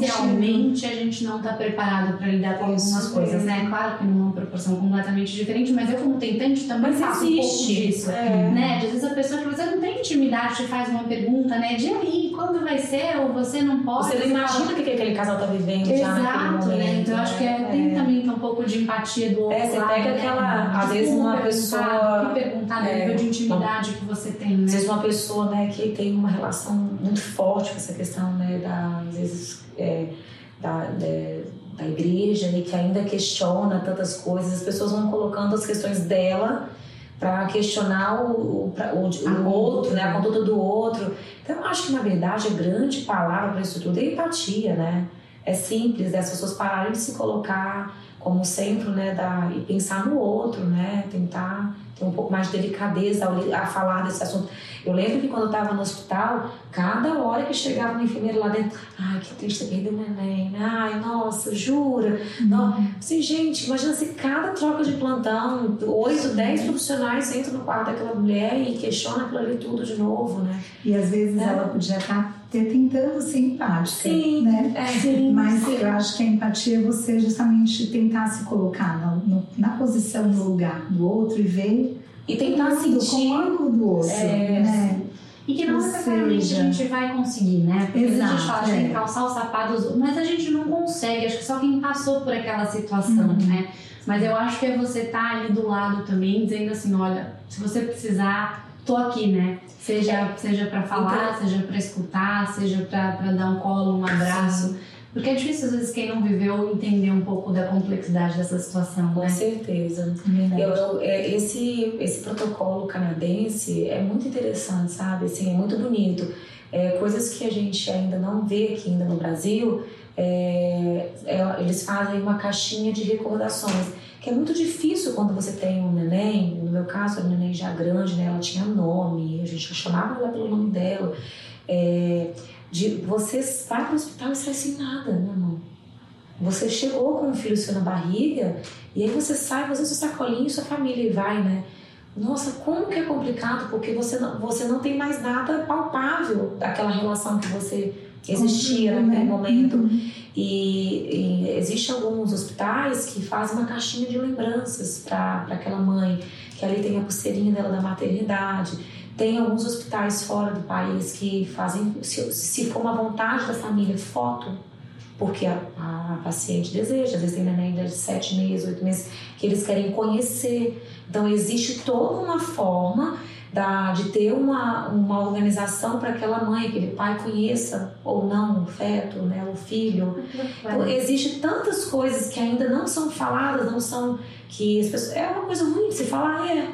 socialmente a gente não está preparado para lidar com algumas coisas, né? Claro que numa proporção completamente diferente, mas eu como tentante também Mas faço um pouco existe, disso, é. né? De às vezes a pessoa que você não tem intimidade te faz uma pergunta, né? De aí, quando vai ser? Ou você não pode? Você não imagina o que que aquele casal tá vivendo já naquele Exato, né? Então eu acho que é, tem também um pouco de empatia do outro É, você lado, pega né? aquela- às vezes uma pessoa- que perguntar no é, nível de intimidade que você tem, né? Às vezes uma pessoa né, que tem uma relação muito forte com essa questão né, da, às vezes, é, da, da, da igreja e que ainda questiona tantas coisas, as pessoas vão colocando as questões dela para questionar o, o, o, o outro, né, a conduta do outro. Então, eu acho que, na verdade, a grande palavra para isso tudo é empatia, né? É simples, né? as pessoas pararem de se colocar como centro, né, da, e pensar no outro, né? Tentar ter um pouco mais de delicadeza ao, a falar desse assunto. Eu lembro que quando eu estava no hospital, cada hora que chegava uma enfermeira lá dentro, ai, que triste, perdeu o neném, né? ai, nossa, jura? Uhum. Não. Assim, gente, imagina se cada troca de plantão, oito, dez profissionais entram no quarto daquela mulher e questionam aquilo ali tudo de novo, né? E às vezes é. ela podia estar tentando ser empática, sim, né? É, sim, Mas sim. eu acho que a empatia é você justamente tentar se colocar no, no, na posição, no lugar do outro e ver e tentar sentir com o ângulo do outro, é, né? E que não necessariamente a gente vai conseguir, né? Porque Exato, a gente fala, é. tem que calçar os sapatos, mas a gente não consegue. Acho que só quem passou por aquela situação, uhum. né? Mas eu acho que é você estar tá ali do lado também, dizendo assim: olha, se você precisar, tô aqui, né? Seja, é. seja para falar, então, seja para escutar, seja para dar um colo, um abraço. Sim. Porque é difícil, às vezes, quem não viveu entender um pouco da complexidade dessa situação. Com né? certeza. Eu, eu, é, esse, esse protocolo canadense é muito interessante, sabe? Assim, é muito bonito. É, coisas que a gente ainda não vê aqui ainda no Brasil, é, é, eles fazem uma caixinha de recordações, que é muito difícil quando você tem um neném, no meu caso, a neném já grande, né, ela tinha nome, a gente chamava ela pelo nome dela. É, de você vai para o hospital e sai sem nada, né, mão. Você chegou com um filho seu na barriga e aí você sai, você seu sacolinho, sua família e vai, né? Nossa, como que é complicado porque você não, você não tem mais nada palpável daquela relação que você existia uhum, naquele né? momento. Uhum. E, e existem alguns hospitais que fazem uma caixinha de lembranças para aquela mãe, que ali tem a pulseirinha dela da maternidade tem alguns hospitais fora do país que fazem, se, se for uma vontade da família, foto, porque a, a paciente deseja. Às vezes tem neném de sete meses, oito meses, que eles querem conhecer. Então, existe toda uma forma da, de ter uma, uma organização para aquela mãe, aquele pai conheça ou não o feto, né, o filho. Então, existe tantas coisas que ainda não são faladas, não são que as pessoas, é uma coisa ruim de se falar, é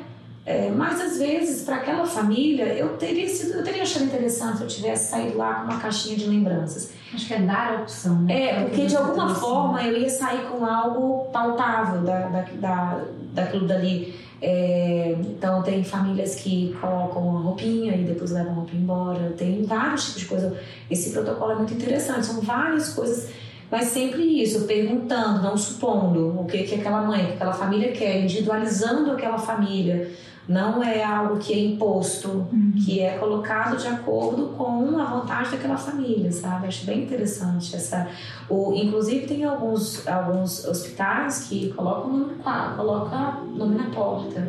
é, mas às vezes, para aquela família, eu teria, sido, eu teria achado interessante se eu tivesse saído lá com uma caixinha de lembranças. Acho que é dar a opção, né? É, porque de alguma forma eu ia sair com algo palpável da, da, da, daquilo dali. É, então, tem famílias que colocam uma roupinha e depois levam a roupinha embora. Tem vários tipos de coisa. Esse protocolo é muito interessante, são várias coisas mas sempre isso, perguntando, não supondo o que, que aquela mãe, que aquela família quer, individualizando aquela família, não é algo que é imposto, uhum. que é colocado de acordo com a vontade daquela família, sabe? Acho bem interessante essa. O, inclusive tem alguns, alguns hospitais que colocam nome, coloca nome na porta.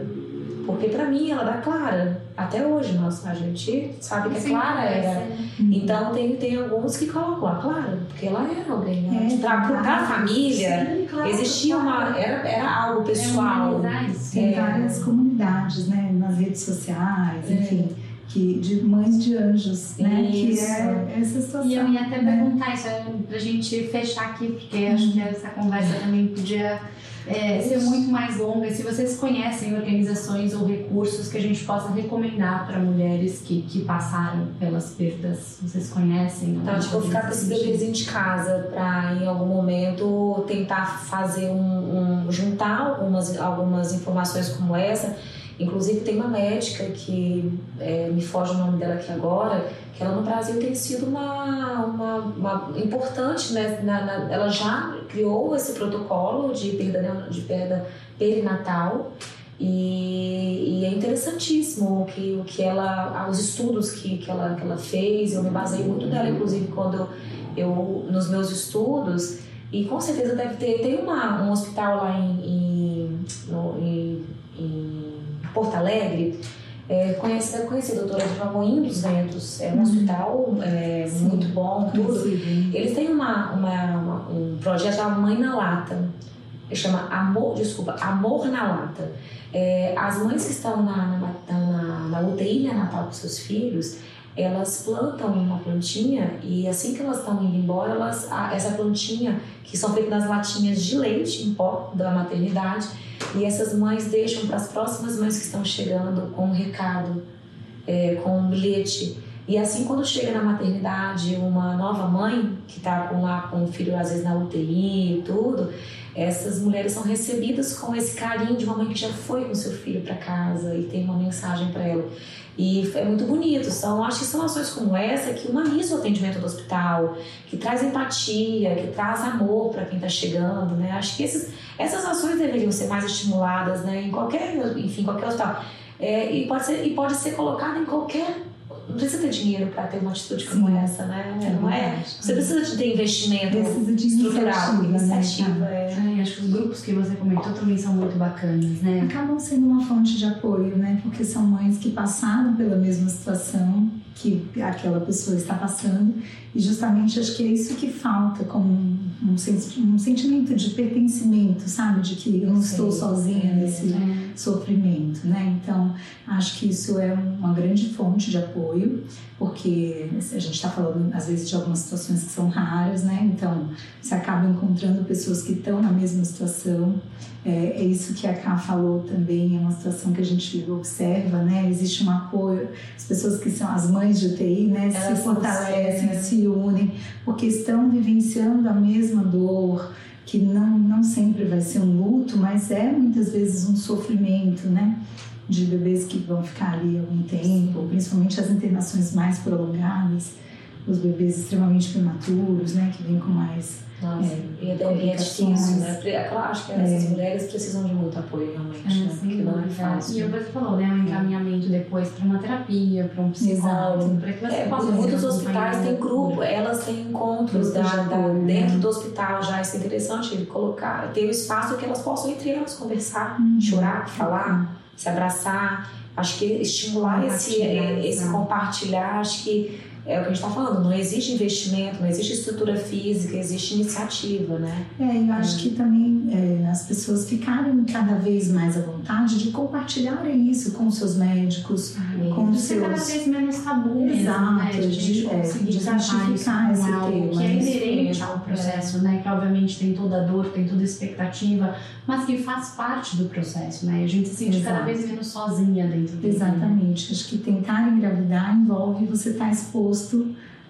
Porque para mim ela dá Clara. Até hoje nós, a gente sabe que a Clara era. Uhum. Então tem, tem alguns que colocam a Clara, porque ela era alguém. Né? É, para a família sim, claro, existia claro. uma. Era, era algo pessoal. É tem é. várias comunidades, né? Nas redes sociais, é. enfim que de mães de anjos, né? Que é essa situação. E eu ia até né? perguntar isso é pra gente fechar aqui, porque acho que essa conversa também podia é, ser muito mais longa. Se vocês conhecem organizações ou recursos que a gente possa recomendar para mulheres que, que passaram pelas perdas, vocês conhecem? Tá, tipo, ficar com esse bebezinho de casa para em algum momento tentar fazer um, um juntar algumas, algumas informações como essa Inclusive, tem uma médica que é, me foge o nome dela aqui agora, que ela no Brasil tem sido uma, uma, uma importante, né? Na, na, ela já criou esse protocolo de perda, de perda perinatal. E, e, é interessantíssimo o que, o que ela, os estudos que, que, ela, que ela fez. Eu me basei muito dela, inclusive, quando eu, nos meus estudos. E com certeza deve ter. Tem uma, um hospital lá em, em, no, em, em Porto Alegre, é, conhece, deve conhecer a doutora de Moinho dos Ventos, é um uhum. hospital é, muito bom, tudo. Eles têm uma, uma, uma, um projeto chamado Mãe na Lata, chama Amor, desculpa, Amor na Lata. É, as mães que estão na, na, na, na UTI neonatal com seus filhos, elas plantam uma plantinha e assim que elas estão indo embora, elas, essa plantinha, que são feitas nas latinhas de leite em pó da maternidade, e essas mães deixam para as próximas mães que estão chegando com um recado, é, com um bilhete. E assim, quando chega na maternidade uma nova mãe, que está lá com o filho às vezes na UTI e tudo, essas mulheres são recebidas com esse carinho de uma mãe que já foi com seu filho para casa e tem uma mensagem para ela. E é muito bonito. São, acho que são ações como essa que humanizam o atendimento do hospital, que traz empatia, que traz amor para quem está chegando, né? Acho que esses, essas ações deveriam ser mais estimuladas, né? Em qualquer, enfim, qualquer hospital. É, e, pode ser, e pode ser colocada em qualquer não precisa ter dinheiro para ter uma atitude como Sim. essa, né? É não é? Você precisa de ter investimento precisa de estrutural, iniciativa. Né? É. acho que os grupos que você comentou também são muito bacanas, né? Acabam sendo uma fonte de apoio, né? Porque são mães que passaram pela mesma situação que aquela pessoa está passando e justamente acho que é isso que falta como um, um, um sentimento de pertencimento, sabe? De que eu não estou sozinha nesse é. sofrimento, né? Então, acho que isso é uma grande fonte de apoio, porque a gente está falando às vezes de algumas situações que são raras, né? Então, você acaba encontrando pessoas que estão na mesma situação é, é, isso que a Ká falou também, é uma situação que a gente observa, né? Existe um apoio, as pessoas que são as mães de UTI, né? Elas se fortalecem, se unem, porque estão vivenciando a mesma dor, que não, não sempre vai ser um luto, mas é muitas vezes um sofrimento, né? De bebês que vão ficar ali algum tempo, principalmente as internações mais prolongadas, os bebês extremamente prematuros, né? Que vêm com mais nossa, é, e, é, é difícil, né? Eu acho que essas é. mulheres precisam de muito apoio, realmente, é, né? Porque não é fácil. E você falou, né? O um encaminhamento depois para uma terapia, para um psicólogo, para que você é, possa Muitos hospitais têm grupo, elas têm encontros da, da, apoio, dentro né? do hospital já. Isso é interessante, colocar, ter o um espaço que elas possam entre elas conversar, hum. chorar, falar, hum. Se abraçar. Acho que estimular esse, esse compartilhar, acho que é o que a gente está falando, não existe investimento, não existe estrutura física, existe iniciativa, né? É, eu acho que também é, as pessoas ficarem cada vez mais à vontade de compartilharem isso com seus médicos, é, com os seus... cada vez menos tabu mesmo, Exato, né? de, de, é, de desmistificar esse tema. Que é inerente ao processo, é. né? Que obviamente tem toda a dor, tem toda a expectativa, mas que faz parte do processo, né? A gente se sente Exato. cada vez menos sozinha dentro. Exatamente. Né? Acho que tentar engravidar envolve você estar exposto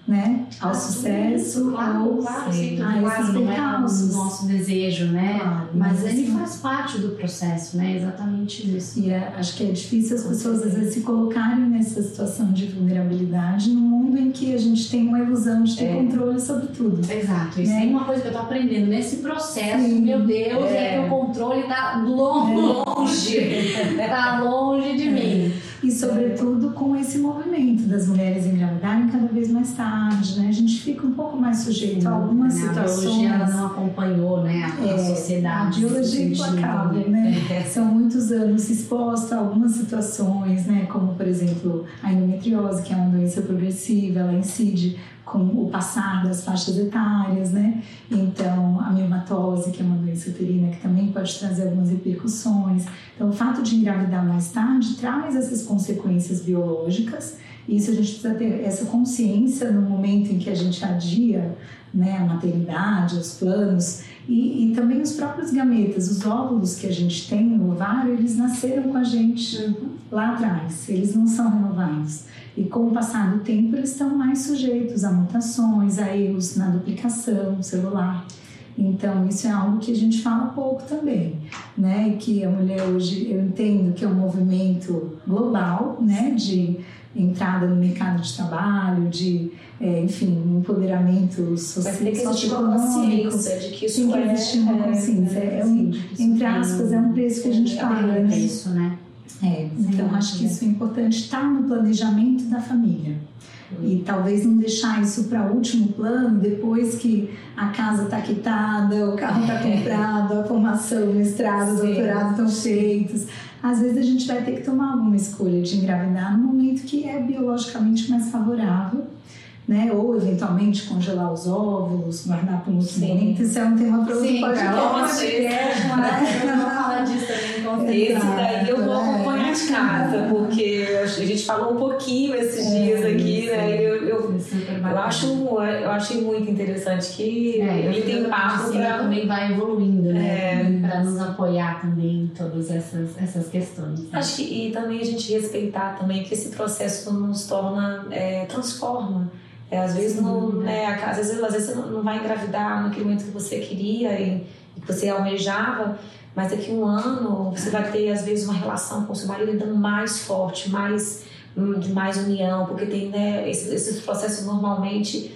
né, ao ah, sucesso, claro, ou claro, sim, a esses não é o nosso desejo, né? Claro, mas, mas ele faz parte do processo, né? Exatamente isso. E é, acho que é difícil as pessoas às vezes se colocarem nessa situação de vulnerabilidade num mundo em que a gente tem uma ilusão de ter é. controle sobre tudo. Exato. Isso né? é uma coisa que eu tô aprendendo nesse processo. Sim. Meu Deus, é. é. que o controle tá longe, tá longe de mim. E sobretudo com esse movimento das mulheres engravidarem cada vez mais tarde né? A gente fica um pouco mais sujeito a algumas né? situações. A biologia ela não acompanhou, né? A, é, sociedade. A biologia implacável, né? É. São muitos anos exposta a algumas situações, né? Como, por exemplo, a endometriose, que é uma doença progressiva, ela incide com o passar das faixas etárias, né? Então, a miomatose, que é uma doença uterina que também pode trazer algumas repercussões. Então, o fato de engravidar mais tarde traz essas consequências biológicas isso a gente precisa ter essa consciência no momento em que a gente adia né, a maternidade, os planos e, e, também os próprios gametas, os óvulos que a gente tem no ovário, eles nasceram com a gente lá atrás, eles não são renovados. E com o passar do tempo, eles estão mais sujeitos a mutações, a erros na duplicação celular. Então, isso é algo que a gente fala pouco também, né? Que a mulher hoje, eu entendo que é um movimento global, né? De entrada no mercado de trabalho, de, é, enfim, empoderamento social. Mas tem que existir uma consciência de que isso tem que é, existir uma é, consciência. É, é um, entre aspas, é um preço que a gente paga, né? Isso, né? É, então acho que isso é importante estar no planejamento da família. E talvez não deixar isso para último plano depois que a casa está quitada, o carro está comprado, a formação, o mestrado, o doutorado estão feitos às vezes a gente vai ter que tomar alguma escolha de engravidar no momento que é biologicamente mais favorável, né? Ou eventualmente congelar os óvulos, guardar para um momento. Isso é um tema para outro podcast. Sim, falar disso também com Esse daí eu vou acompanhar de casa, porque a gente falou um pouquinho esses é, dias aqui, né? Eu, eu, eu, acho, eu achei muito interessante que é, ele tem papo para também vai evoluindo, né? É, para nos apoiar também em todas essas, essas questões. Né? Acho que e também a gente respeitar também que esse processo nos torna é, transforma. É, às vezes, Sim, não, né? às vezes, às vezes você não vai engravidar naquele momento que você queria e, e que você almejava, mas daqui a um ano você vai ter, às vezes, uma relação com o seu marido ainda mais forte, mais, hum, de mais união, porque tem, né, esses, esses processos normalmente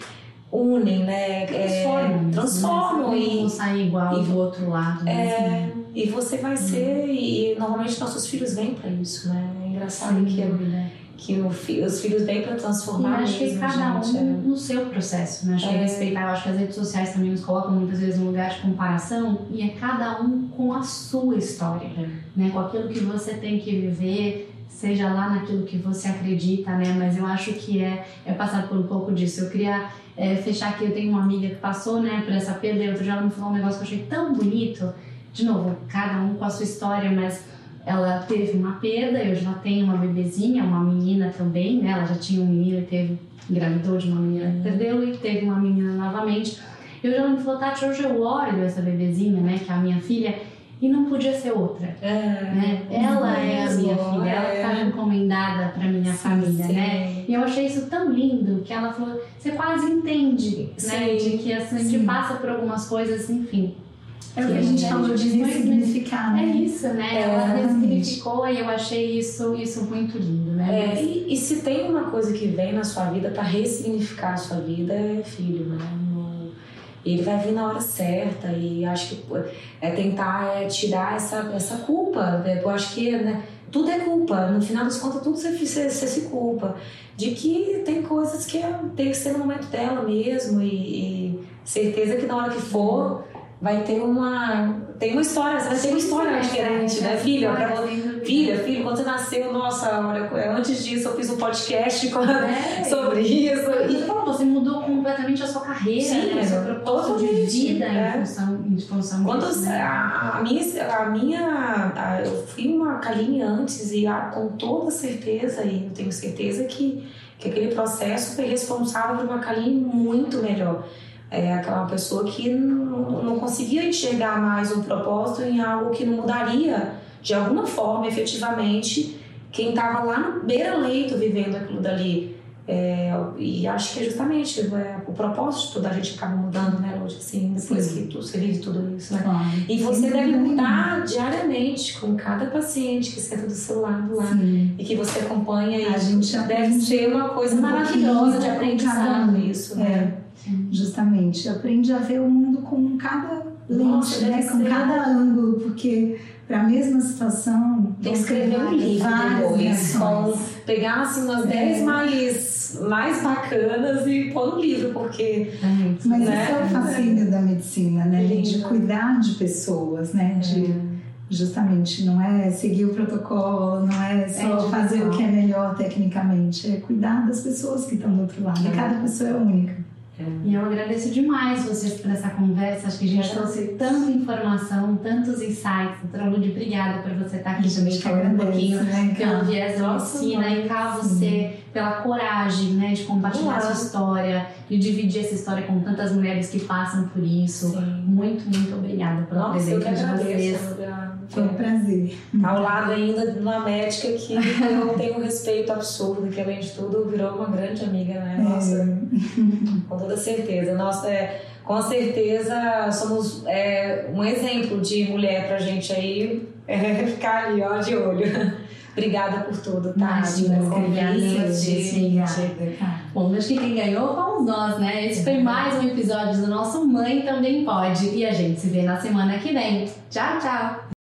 unem, né? Transformam. É, transformam né? e. Não sair igual e, do outro lado. Né? É, assim. E você vai ser. Hum. E normalmente nossos filhos vêm para isso, né? É engraçado Sim, que. É, que os filhos vêm para transformar. Acho que cada gente, um é. no seu processo, né? Acho que é respeitar, eu acho que as redes sociais também nos colocam muitas vezes num lugar de comparação e é cada um com a sua história, é. né? Com aquilo que você tem que viver, seja lá naquilo que você acredita, né? Mas eu acho que é, é passar por um pouco disso. Eu queria é, fechar aqui, eu tenho uma amiga que passou, né, por essa perda e outro dia ela me falou um negócio que eu achei tão bonito. De novo, cada um com a sua história, mas ela teve uma perda, eu já tenho uma bebezinha, uma menina também, né? Ela já tinha um menino e teve, engravidou de uma menina que perdeu e teve uma menina novamente. Eu já me falou, Tati, hoje eu olho essa bebezinha, né, que é a minha filha, e não podia ser outra. É, né? Ela é a minha filha, ela é. está encomendada para minha sim, família, sim. né? E eu achei isso tão lindo que ela falou, você quase entende, sim, né? De que assim, a gente passa por algumas coisas, enfim. É o que a gente falou de ressignificar, né? É isso, né? É, ela ressignificou e eu achei isso, isso muito lindo, né? É, e, e, se tem uma coisa que vem na sua vida para ressignificar a sua vida, é filho, né? ele vai vir na hora certa e acho que é tentar é, tirar essa, essa culpa. Né? Eu acho que né, tudo é culpa. No final das contas, tudo você, você, você se culpa. De que tem coisas que tem que ser no momento dela mesmo e, e certeza que na hora que for vai ter uma tem uma história, você vai ter uma história diferente, né, filha? Pra, filha, filho, quando você nasceu, nossa, olha, antes disso eu fiz um podcast com, é, sobre isso. E falou, você mudou completamente a sua carreira, Sim, né? seu propósito de vida é. em função, em função quando disso, né? a, a, minha, a minha a, eu fui uma calinha antes e a, com toda certeza, e eu tenho certeza que, que aquele processo foi responsável por uma calinha muito melhor é aquela pessoa que não, não conseguia enxergar mais um propósito em algo que não mudaria de alguma forma efetivamente quem estava lá no beira-leito vivendo aquilo dali. É, e acho que é justamente é, o propósito de toda a gente acaba mudando, né, Lúcia? Assim, depois Sim. que tu, você vive tudo isso, né? Claro. E você Sim. deve mudar diariamente com cada paciente que senta do seu lado lá Sim. e que você acompanha. E a gente deve ser uma coisa maravilhosa de aprendizado isso, né? É. Justamente, aprende a ver o mundo com cada lente, Nossa, né? com ser. cada ângulo, porque para a mesma situação. Tem que escrever um livro depois, com, pegar assim umas 10 é. mais, mais bacanas e pôr no livro, porque. É, mas né? isso é o fascínio da medicina, né? De cuidar de pessoas, né? De, é. justamente, não é seguir o protocolo, não é só é fazer o que é melhor tecnicamente, é cuidar das pessoas que estão do outro lado. E é. cada pessoa é única. É. E eu agradeço demais vocês por essa conversa. Acho que a gente trouxe tanta informação, tantos insights. Doutora Lud, obrigada por você estar aqui também falando um pouquinho né, pelo viés da medicina e cá você pela coragem né, de compartilhar a sua história, de dividir essa história com tantas mulheres que passam por isso. Sim. Muito, muito obrigada pela Nossa, presença de vocês. Foi um prazer. Ao lado ainda de uma médica que eu tenho um respeito absurdo, que além de tudo virou uma grande amiga, né? É. Nossa, é. com toda certeza. Nossa, é, com certeza somos é, um exemplo de mulher pra gente aí é, ficar ali, ó, de olho. Obrigada por tudo, tá? Obrigada, obrigada. Bom, acho que quem ganhou fomos nós, né? Esse foi mais um episódio do nosso Mãe Também Pode. E a gente se vê na semana que vem. Tchau, tchau!